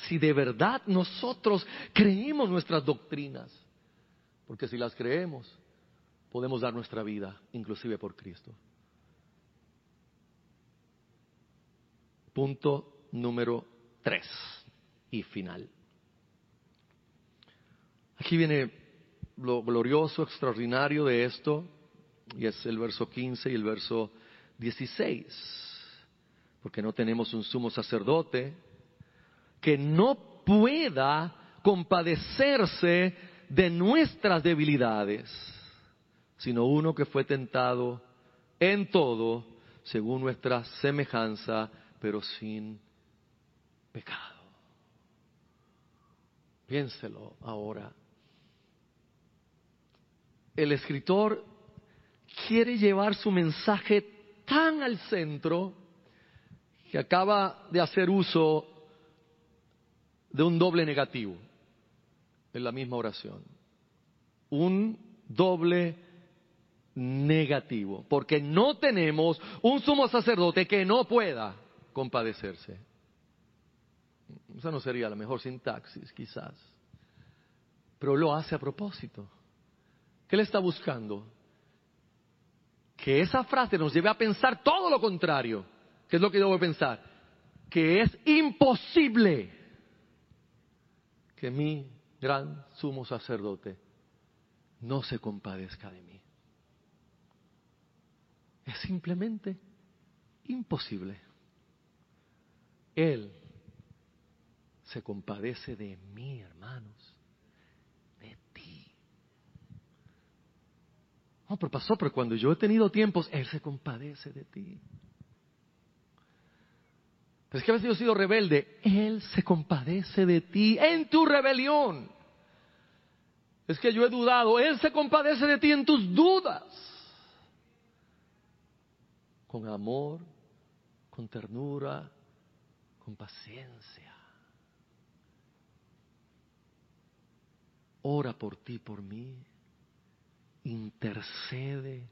Si de verdad nosotros creemos nuestras doctrinas. Porque si las creemos, podemos dar nuestra vida, inclusive por Cristo. Punto número tres y final. Aquí viene lo glorioso, extraordinario de esto y es el verso 15 y el verso 16, porque no tenemos un sumo sacerdote que no pueda compadecerse de nuestras debilidades, sino uno que fue tentado en todo según nuestra semejanza, pero sin pecado. Piénselo ahora. El escritor quiere llevar su mensaje tan al centro que acaba de hacer uso de un doble negativo en la misma oración. Un doble negativo, porque no tenemos un sumo sacerdote que no pueda compadecerse. Esa no sería la mejor sintaxis, quizás. Pero lo hace a propósito. ¿Qué le está buscando? Que esa frase nos lleve a pensar todo lo contrario. ¿Qué es lo que debo pensar? Que es imposible que mi gran sumo sacerdote no se compadezca de mí. Es simplemente imposible. Él se compadece de mí, hermanos, de ti. No, pero pasó, pero cuando yo he tenido tiempos, Él se compadece de ti. Es que a veces yo he sido rebelde, Él se compadece de ti en tu rebelión. Es que yo he dudado, Él se compadece de ti en tus dudas. Con amor, con ternura, con paciencia. Ora por ti, por mí. Intercede.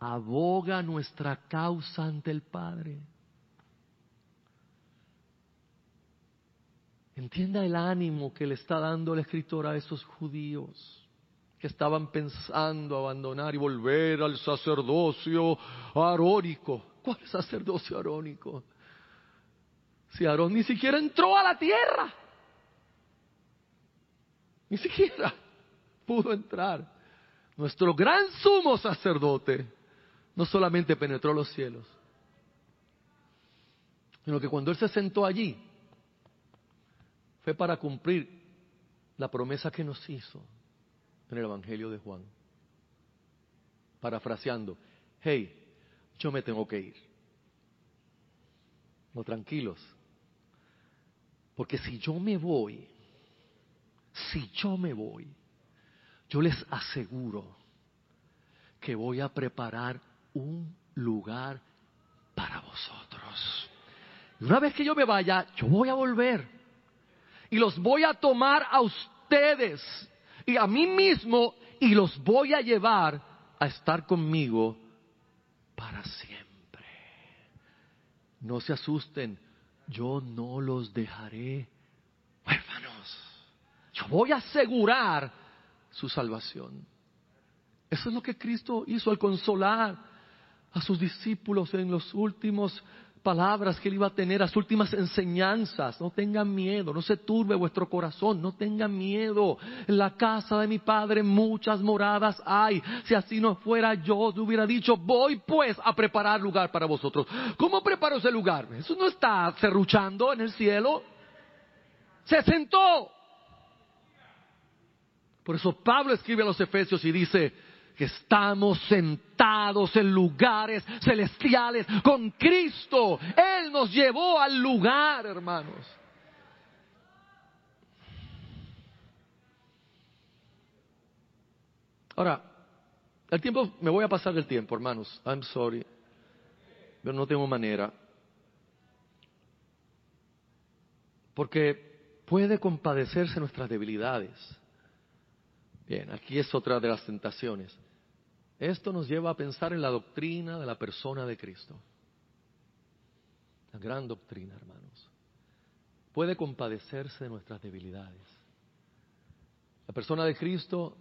Aboga nuestra causa ante el Padre. Entienda el ánimo que le está dando el escritor a esos judíos que estaban pensando abandonar y volver al sacerdocio arónico. ¿Cuál sacerdocio arónico? Si Aarón ni siquiera entró a la tierra. Ni siquiera pudo entrar. Nuestro gran sumo sacerdote no solamente penetró los cielos, sino que cuando él se sentó allí, fue para cumplir la promesa que nos hizo en el Evangelio de Juan. Parafraseando, hey, yo me tengo que ir. No, tranquilos. Porque si yo me voy, si yo me voy, yo les aseguro que voy a preparar un lugar para vosotros. Y una vez que yo me vaya, yo voy a volver y los voy a tomar a ustedes y a mí mismo y los voy a llevar a estar conmigo para siempre. No se asusten, yo no los dejaré huérfanos. Yo voy a asegurar su salvación. Eso es lo que Cristo hizo al consolar a sus discípulos en los últimos palabras que él iba a tener, las últimas enseñanzas. No tengan miedo, no se turbe vuestro corazón, no tengan miedo. En la casa de mi padre muchas moradas hay. Si así no fuera yo, te hubiera dicho, voy pues a preparar lugar para vosotros. ¿Cómo preparo ese lugar? Eso no está cerruchando en el cielo. Se sentó. Por eso Pablo escribe a los Efesios y dice, que estamos sentados en lugares celestiales con Cristo. Él nos llevó al lugar, hermanos. Ahora, el tiempo, me voy a pasar el tiempo, hermanos. I'm sorry. Pero no tengo manera. Porque puede compadecerse nuestras debilidades. Bien, aquí es otra de las tentaciones. Esto nos lleva a pensar en la doctrina de la persona de Cristo. La gran doctrina, hermanos. Puede compadecerse de nuestras debilidades. La persona de Cristo,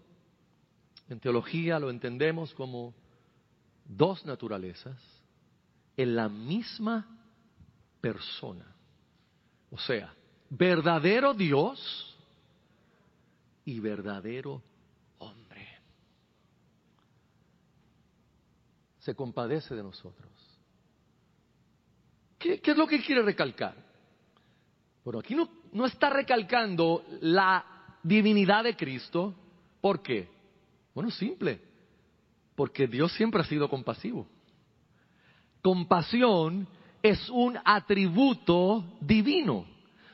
en teología lo entendemos como dos naturalezas en la misma persona. O sea, verdadero Dios y verdadero se compadece de nosotros. ¿Qué, es lo que quiere recalcar? Bueno, aquí no, no está recalcando la divinidad de Cristo. ¿Por qué? Bueno, simple. Porque Dios siempre ha sido compasivo. Compasión es un atributo divino.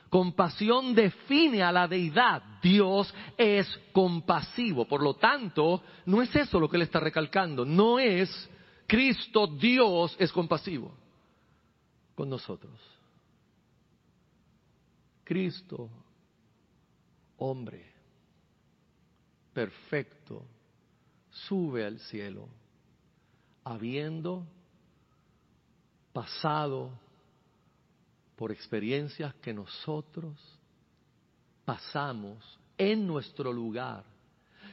Compasión define a la deidad. Dios es compasivo. Por lo tanto, no es eso lo que él está recalcando. No es Cristo Dios es compasivo con nosotros. Cristo, hombre, perfecto, sube al cielo, habiendo pasado por experiencias que nosotros pasamos en nuestro lugar.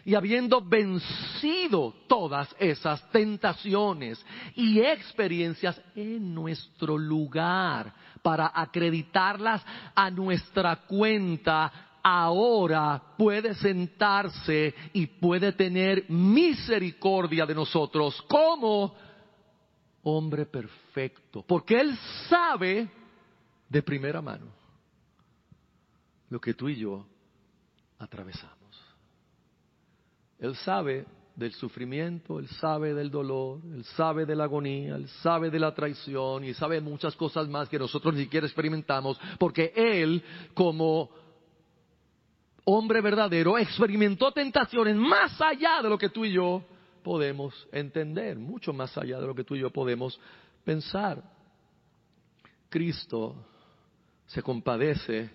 Y habiendo vencido todas esas tentaciones y experiencias en nuestro lugar para acreditarlas a nuestra cuenta, ahora puede sentarse y puede tener misericordia de nosotros como hombre perfecto, porque Él sabe de primera mano lo que tú y yo atravesamos. Él sabe del sufrimiento, Él sabe del dolor, Él sabe de la agonía, Él sabe de la traición y sabe muchas cosas más que nosotros ni siquiera experimentamos, porque Él como hombre verdadero experimentó tentaciones más allá de lo que tú y yo podemos entender, mucho más allá de lo que tú y yo podemos pensar. Cristo se compadece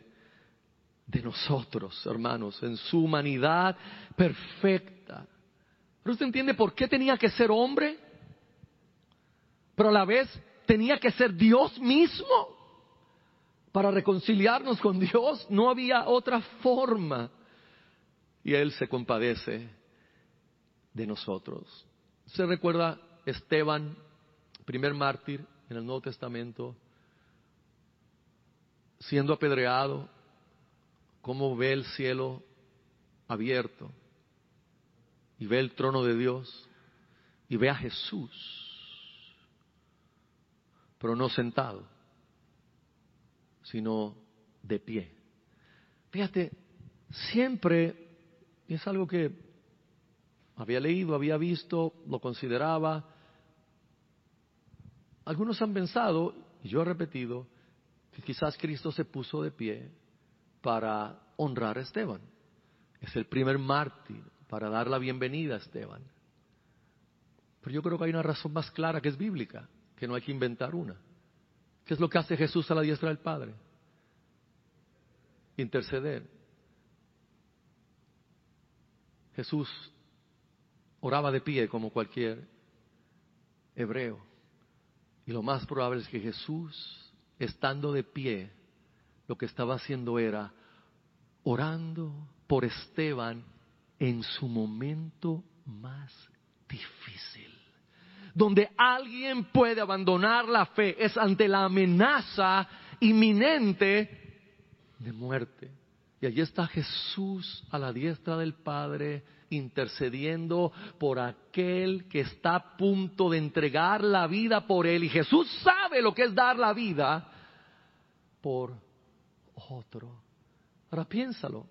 de nosotros, hermanos, en su humanidad perfecta. Pero usted entiende por qué tenía que ser hombre, pero a la vez tenía que ser Dios mismo para reconciliarnos con Dios. No había otra forma. Y Él se compadece de nosotros. Se recuerda Esteban, primer mártir en el Nuevo Testamento, siendo apedreado, cómo ve el cielo abierto y ve el trono de Dios y ve a Jesús, pero no sentado, sino de pie. Fíjate, siempre, es algo que había leído, había visto, lo consideraba, algunos han pensado, y yo he repetido, que quizás Cristo se puso de pie para honrar a Esteban. Es el primer mártir para dar la bienvenida a Esteban. Pero yo creo que hay una razón más clara que es bíblica, que no hay que inventar una. ¿Qué es lo que hace Jesús a la diestra del Padre? Interceder. Jesús oraba de pie como cualquier hebreo. Y lo más probable es que Jesús, estando de pie, lo que estaba haciendo era orando por Esteban en su momento más difícil. Donde alguien puede abandonar la fe es ante la amenaza inminente de muerte. Y allí está Jesús a la diestra del Padre intercediendo por aquel que está a punto de entregar la vida por él. Y Jesús sabe lo que es dar la vida por otro. Ahora piénsalo.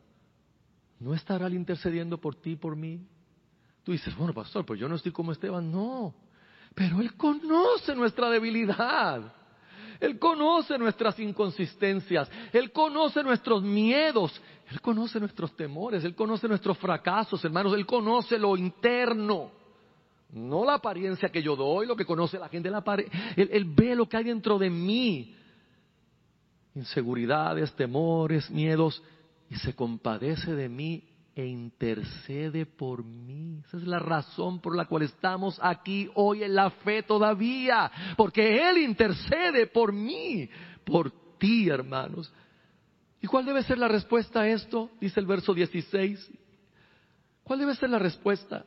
¿No estará él intercediendo por ti, por mí? Tú dices, bueno, pastor, pues yo no estoy como Esteban. No, pero él conoce nuestra debilidad. Él conoce nuestras inconsistencias, Él conoce nuestros miedos, Él conoce nuestros temores, Él conoce nuestros fracasos, hermanos, Él conoce lo interno, no la apariencia que yo doy, lo que conoce la gente, él, él ve lo que hay dentro de mí, inseguridades, temores, miedos, y se compadece de mí e intercede por mí. Esa es la razón por la cual estamos aquí hoy en la fe todavía, porque Él intercede por mí, por ti, hermanos. ¿Y cuál debe ser la respuesta a esto? Dice el verso 16. ¿Cuál debe ser la respuesta?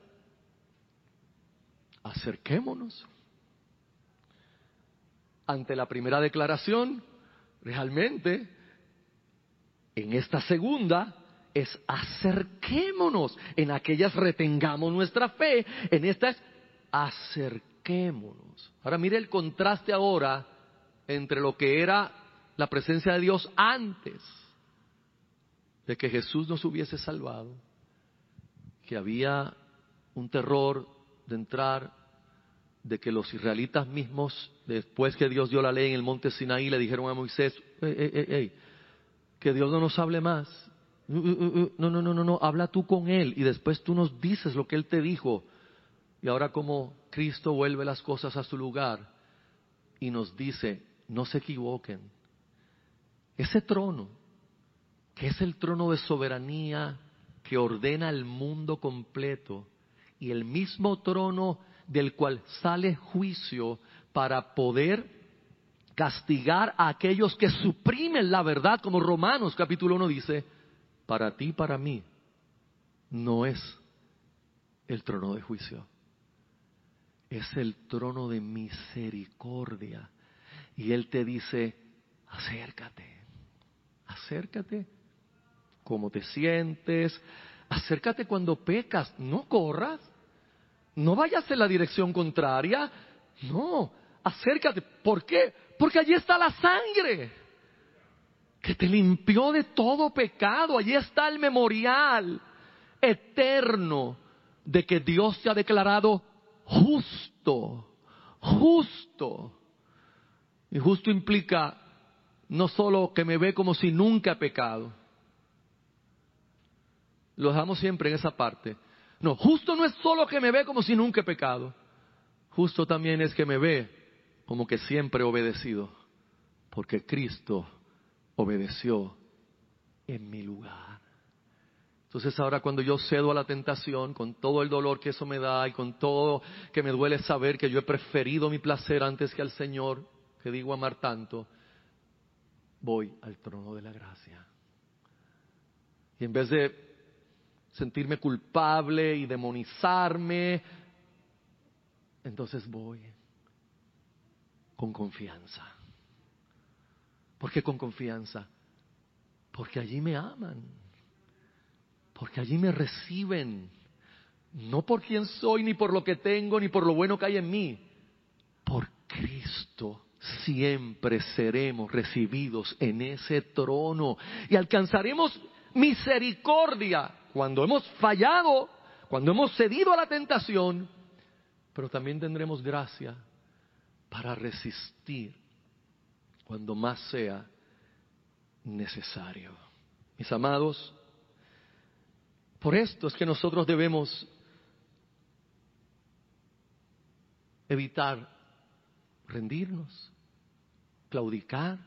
Acerquémonos. Ante la primera declaración, realmente, en esta segunda es acerquémonos, en aquellas retengamos nuestra fe, en estas acerquémonos. Ahora mire el contraste ahora entre lo que era la presencia de Dios antes de que Jesús nos hubiese salvado, que había un terror de entrar de que los israelitas mismos, después que Dios dio la ley en el monte Sinaí, le dijeron a Moisés, que Dios no nos hable más. Uh, uh, uh, no, no, no, no, no, habla tú con Él y después tú nos dices lo que Él te dijo. Y ahora como Cristo vuelve las cosas a su lugar y nos dice, no se equivoquen. Ese trono, que es el trono de soberanía que ordena el mundo completo, y el mismo trono del cual sale juicio para poder castigar a aquellos que suprimen la verdad, como Romanos capítulo 1 dice, para ti, para mí, no es el trono de juicio, es el trono de misericordia. Y Él te dice, acércate, acércate, cómo te sientes, acércate cuando pecas, no corras, no vayas en la dirección contraria, no, acércate. ¿Por qué? Porque allí está la sangre que te limpió de todo pecado. Allí está el memorial eterno de que Dios te ha declarado justo, justo. Y justo implica no solo que me ve como si nunca he pecado. Lo dejamos siempre en esa parte. No, justo no es solo que me ve como si nunca he pecado. Justo también es que me ve como que siempre he obedecido. Porque Cristo obedeció en mi lugar. Entonces ahora cuando yo cedo a la tentación, con todo el dolor que eso me da y con todo que me duele saber que yo he preferido mi placer antes que al Señor, que digo amar tanto, voy al trono de la gracia. Y en vez de sentirme culpable y demonizarme, entonces voy con confianza. ¿Por qué con confianza? Porque allí me aman, porque allí me reciben, no por quién soy, ni por lo que tengo, ni por lo bueno que hay en mí, por Cristo siempre seremos recibidos en ese trono y alcanzaremos misericordia cuando hemos fallado, cuando hemos cedido a la tentación, pero también tendremos gracia para resistir cuando más sea necesario. Mis amados, por esto es que nosotros debemos evitar rendirnos, claudicar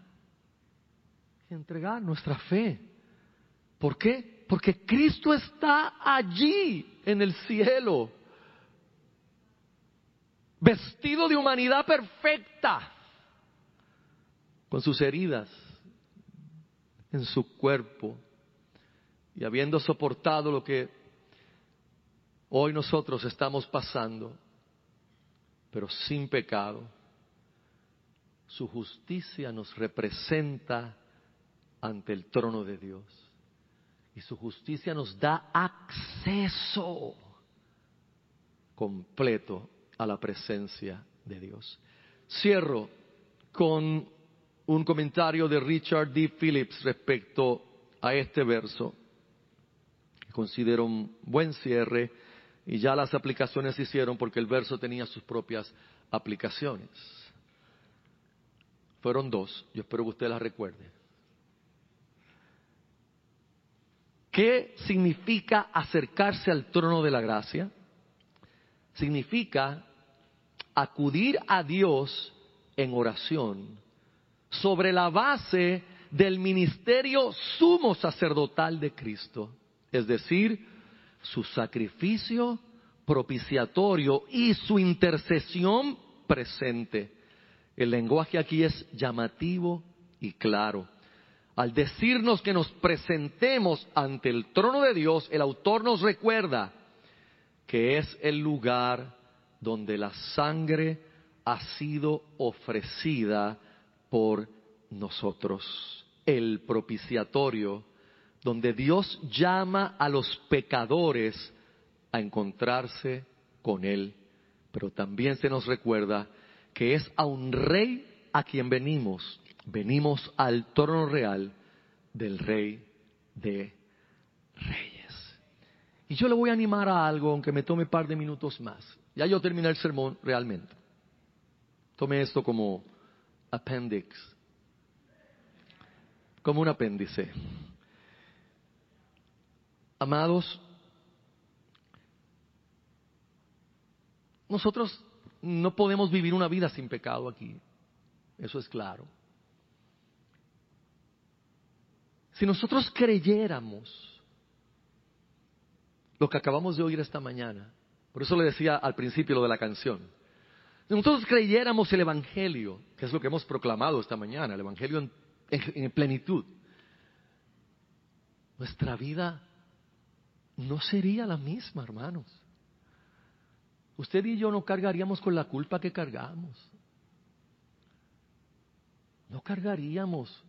y entregar nuestra fe. ¿Por qué? Porque Cristo está allí en el cielo, vestido de humanidad perfecta, con sus heridas en su cuerpo y habiendo soportado lo que hoy nosotros estamos pasando, pero sin pecado su justicia nos representa ante el trono de Dios. Y su justicia nos da acceso completo a la presencia de Dios. Cierro con un comentario de Richard D. Phillips respecto a este verso. Considero un buen cierre y ya las aplicaciones se hicieron porque el verso tenía sus propias aplicaciones. Fueron dos, yo espero que usted las recuerde. ¿Qué significa acercarse al trono de la gracia? Significa acudir a Dios en oración sobre la base del ministerio sumo sacerdotal de Cristo, es decir, su sacrificio propiciatorio y su intercesión presente el lenguaje aquí es llamativo y claro. Al decirnos que nos presentemos ante el trono de Dios, el autor nos recuerda que es el lugar donde la sangre ha sido ofrecida por nosotros, el propiciatorio, donde Dios llama a los pecadores a encontrarse con Él. Pero también se nos recuerda que es a un rey a quien venimos. Venimos al trono real del rey de reyes. Y yo le voy a animar a algo, aunque me tome un par de minutos más. Ya yo terminé el sermón realmente. Tome esto como appendix, como un apéndice. Amados, nosotros no podemos vivir una vida sin pecado aquí. Eso es claro. Si nosotros creyéramos lo que acabamos de oír esta mañana, por eso le decía al principio lo de la canción, Si nosotros creyéramos el Evangelio, que es lo que hemos proclamado esta mañana, el Evangelio en, en plenitud, nuestra vida no sería la misma, hermanos. Usted y yo no cargaríamos con la culpa que cargamos. No cargaríamos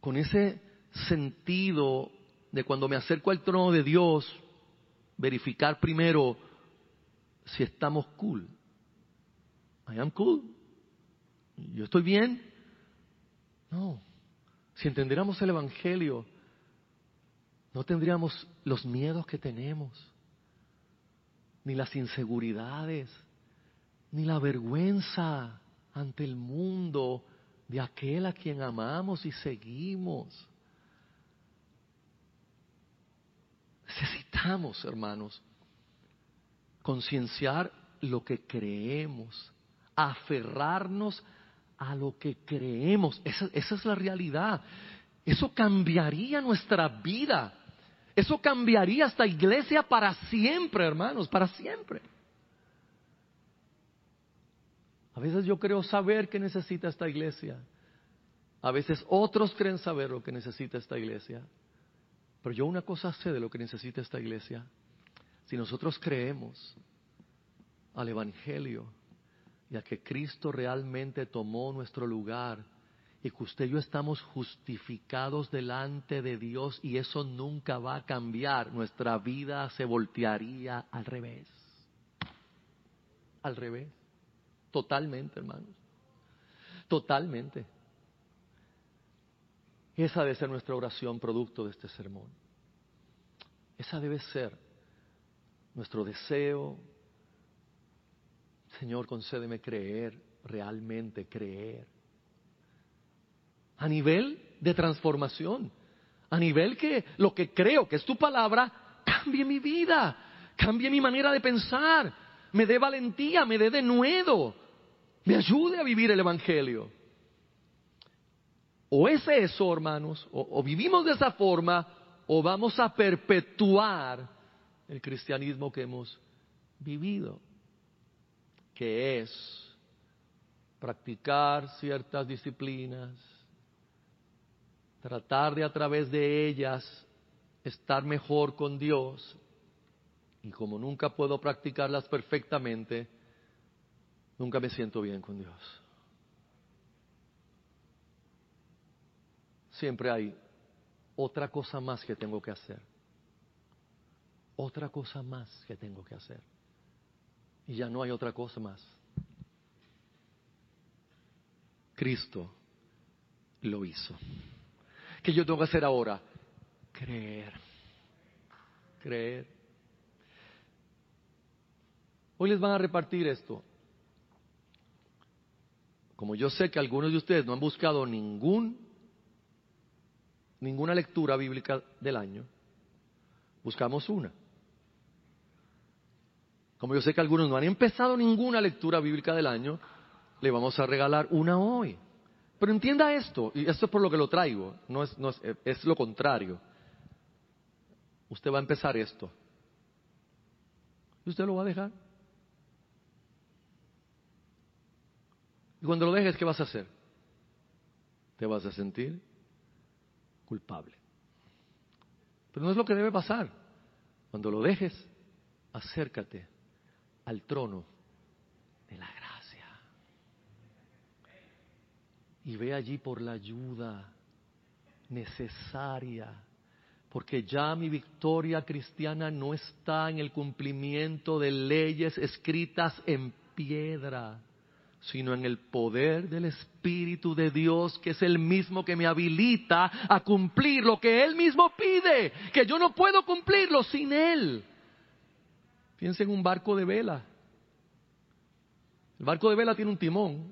con ese sentido de cuando me acerco al trono de Dios, verificar primero si estamos cool. I am cool. Yo estoy bien. No. Si entendiéramos el Evangelio, no tendríamos los miedos que tenemos, ni las inseguridades, ni la vergüenza ante el mundo de aquel a quien amamos y seguimos. Necesitamos, hermanos, concienciar lo que creemos, aferrarnos a lo que creemos. Esa, esa, es la realidad. Eso cambiaría nuestra vida. Eso cambiaría esta iglesia para siempre, hermanos, para siempre. A veces yo creo saber qué necesita esta iglesia. A veces otros creen saber lo que necesita esta iglesia. Pero yo una cosa sé de lo que necesita esta iglesia. Si nosotros creemos al Evangelio y a que Cristo realmente tomó nuestro lugar y que usted y yo estamos justificados delante de Dios y eso nunca va a cambiar, nuestra vida se voltearía al revés. Al revés. Totalmente, hermanos. Totalmente. Esa debe ser nuestra oración producto de este sermón. Esa debe ser nuestro deseo. Señor, concédeme creer, realmente creer. A nivel de transformación, a nivel que lo que creo que es tu palabra cambie mi vida, cambie mi manera de pensar, me dé valentía, me dé de nuevo, me ayude a vivir el Evangelio. O es eso, hermanos, o, o vivimos de esa forma, o vamos a perpetuar el cristianismo que hemos vivido, que es practicar ciertas disciplinas, tratar de a través de ellas estar mejor con Dios, y como nunca puedo practicarlas perfectamente, nunca me siento bien con Dios. Siempre hay otra cosa más que tengo que hacer. Otra cosa más que tengo que hacer. Y ya no hay otra cosa más. Cristo lo hizo. ¿Qué yo tengo que hacer ahora? Creer. Creer. Hoy les van a repartir esto. Como yo sé que algunos de ustedes no han buscado ningún ninguna lectura bíblica del año, buscamos una. Como yo sé que algunos no han empezado ninguna lectura bíblica del año, le vamos a regalar una hoy. Pero entienda esto, y esto es por lo que lo traigo, no es, no es, es lo contrario. Usted va a empezar esto. ¿Y usted lo va a dejar? Y cuando lo dejes, ¿qué vas a hacer? Te vas a sentir culpable. Pero no es lo que debe pasar. Cuando lo dejes, acércate al trono de la gracia. Y ve allí por la ayuda necesaria. Porque ya mi victoria cristiana no está en el cumplimiento de leyes escritas en piedra sino en el poder del Espíritu de Dios, que es el mismo que me habilita a cumplir lo que Él mismo pide, que yo no puedo cumplirlo sin Él. Piensa en un barco de vela. El barco de vela tiene un timón.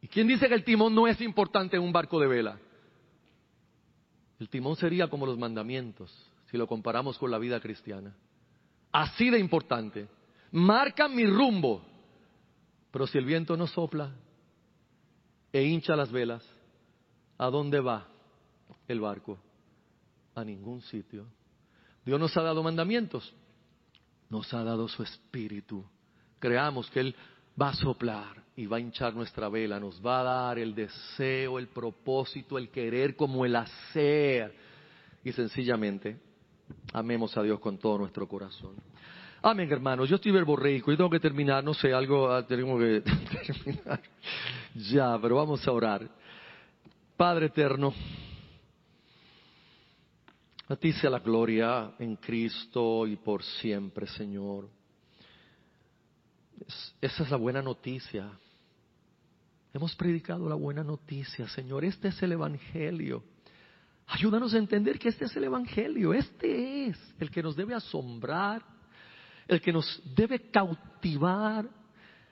¿Y quién dice que el timón no es importante en un barco de vela? El timón sería como los mandamientos, si lo comparamos con la vida cristiana. Así de importante. Marca mi rumbo pero si el viento no sopla e hincha las velas, ¿a dónde va el barco? A ningún sitio. Dios nos ha dado mandamientos, nos ha dado su espíritu. Creamos que Él va a soplar y va a hinchar nuestra vela, nos va a dar el deseo, el propósito, el querer como el hacer. Y sencillamente, amemos a Dios con todo nuestro corazón. Amén, hermanos. Yo estoy verborreico. Yo tengo que terminar, no sé, algo ah, tengo que (laughs) terminar. Ya, pero vamos a orar. Padre eterno, a ti sea la gloria en Cristo y por siempre, Señor. esa es la buena noticia. Hemos predicado la buena noticia, Señor. Este es el Evangelio. Ayúdanos a entender que este es el Evangelio. Este es el que nos debe asombrar, el que nos debe cautivar,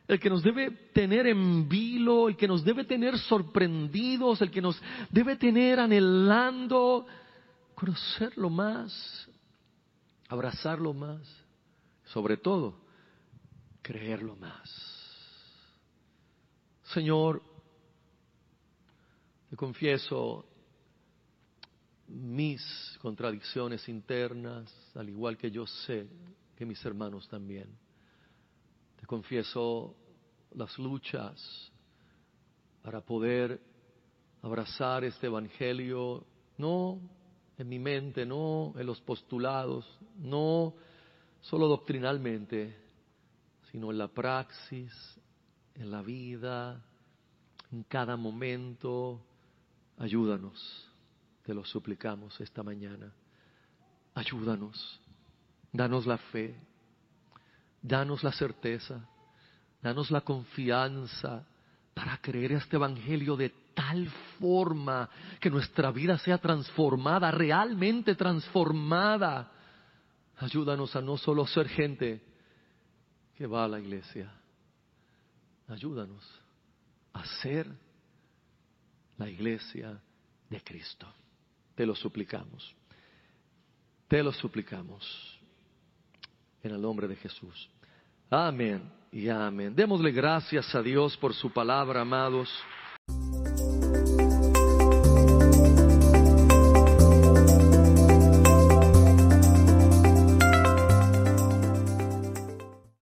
el que nos debe tener en vilo, el que nos debe tener sorprendidos, el que nos debe tener anhelando conocerlo más, abrazarlo más, sobre todo, creerlo más. Señor, te confieso mis contradicciones internas, al igual que yo sé que mis hermanos también. Te confieso las luchas para poder abrazar este Evangelio, no en mi mente, no en los postulados, no solo doctrinalmente, sino en la praxis, en la vida, en cada momento. Ayúdanos, te lo suplicamos esta mañana. Ayúdanos, danos la fe, danos la certeza, danos la confianza para creer este Evangelio de tal forma que nuestra vida sea transformada, realmente transformada. Ayúdanos a no solo ser gente que va a la iglesia, ayúdanos a ser la iglesia de Cristo. Te lo suplicamos. Te lo suplicamos. En el nombre de Jesús. Amén y amén. Démosle gracias a Dios por su palabra, amados.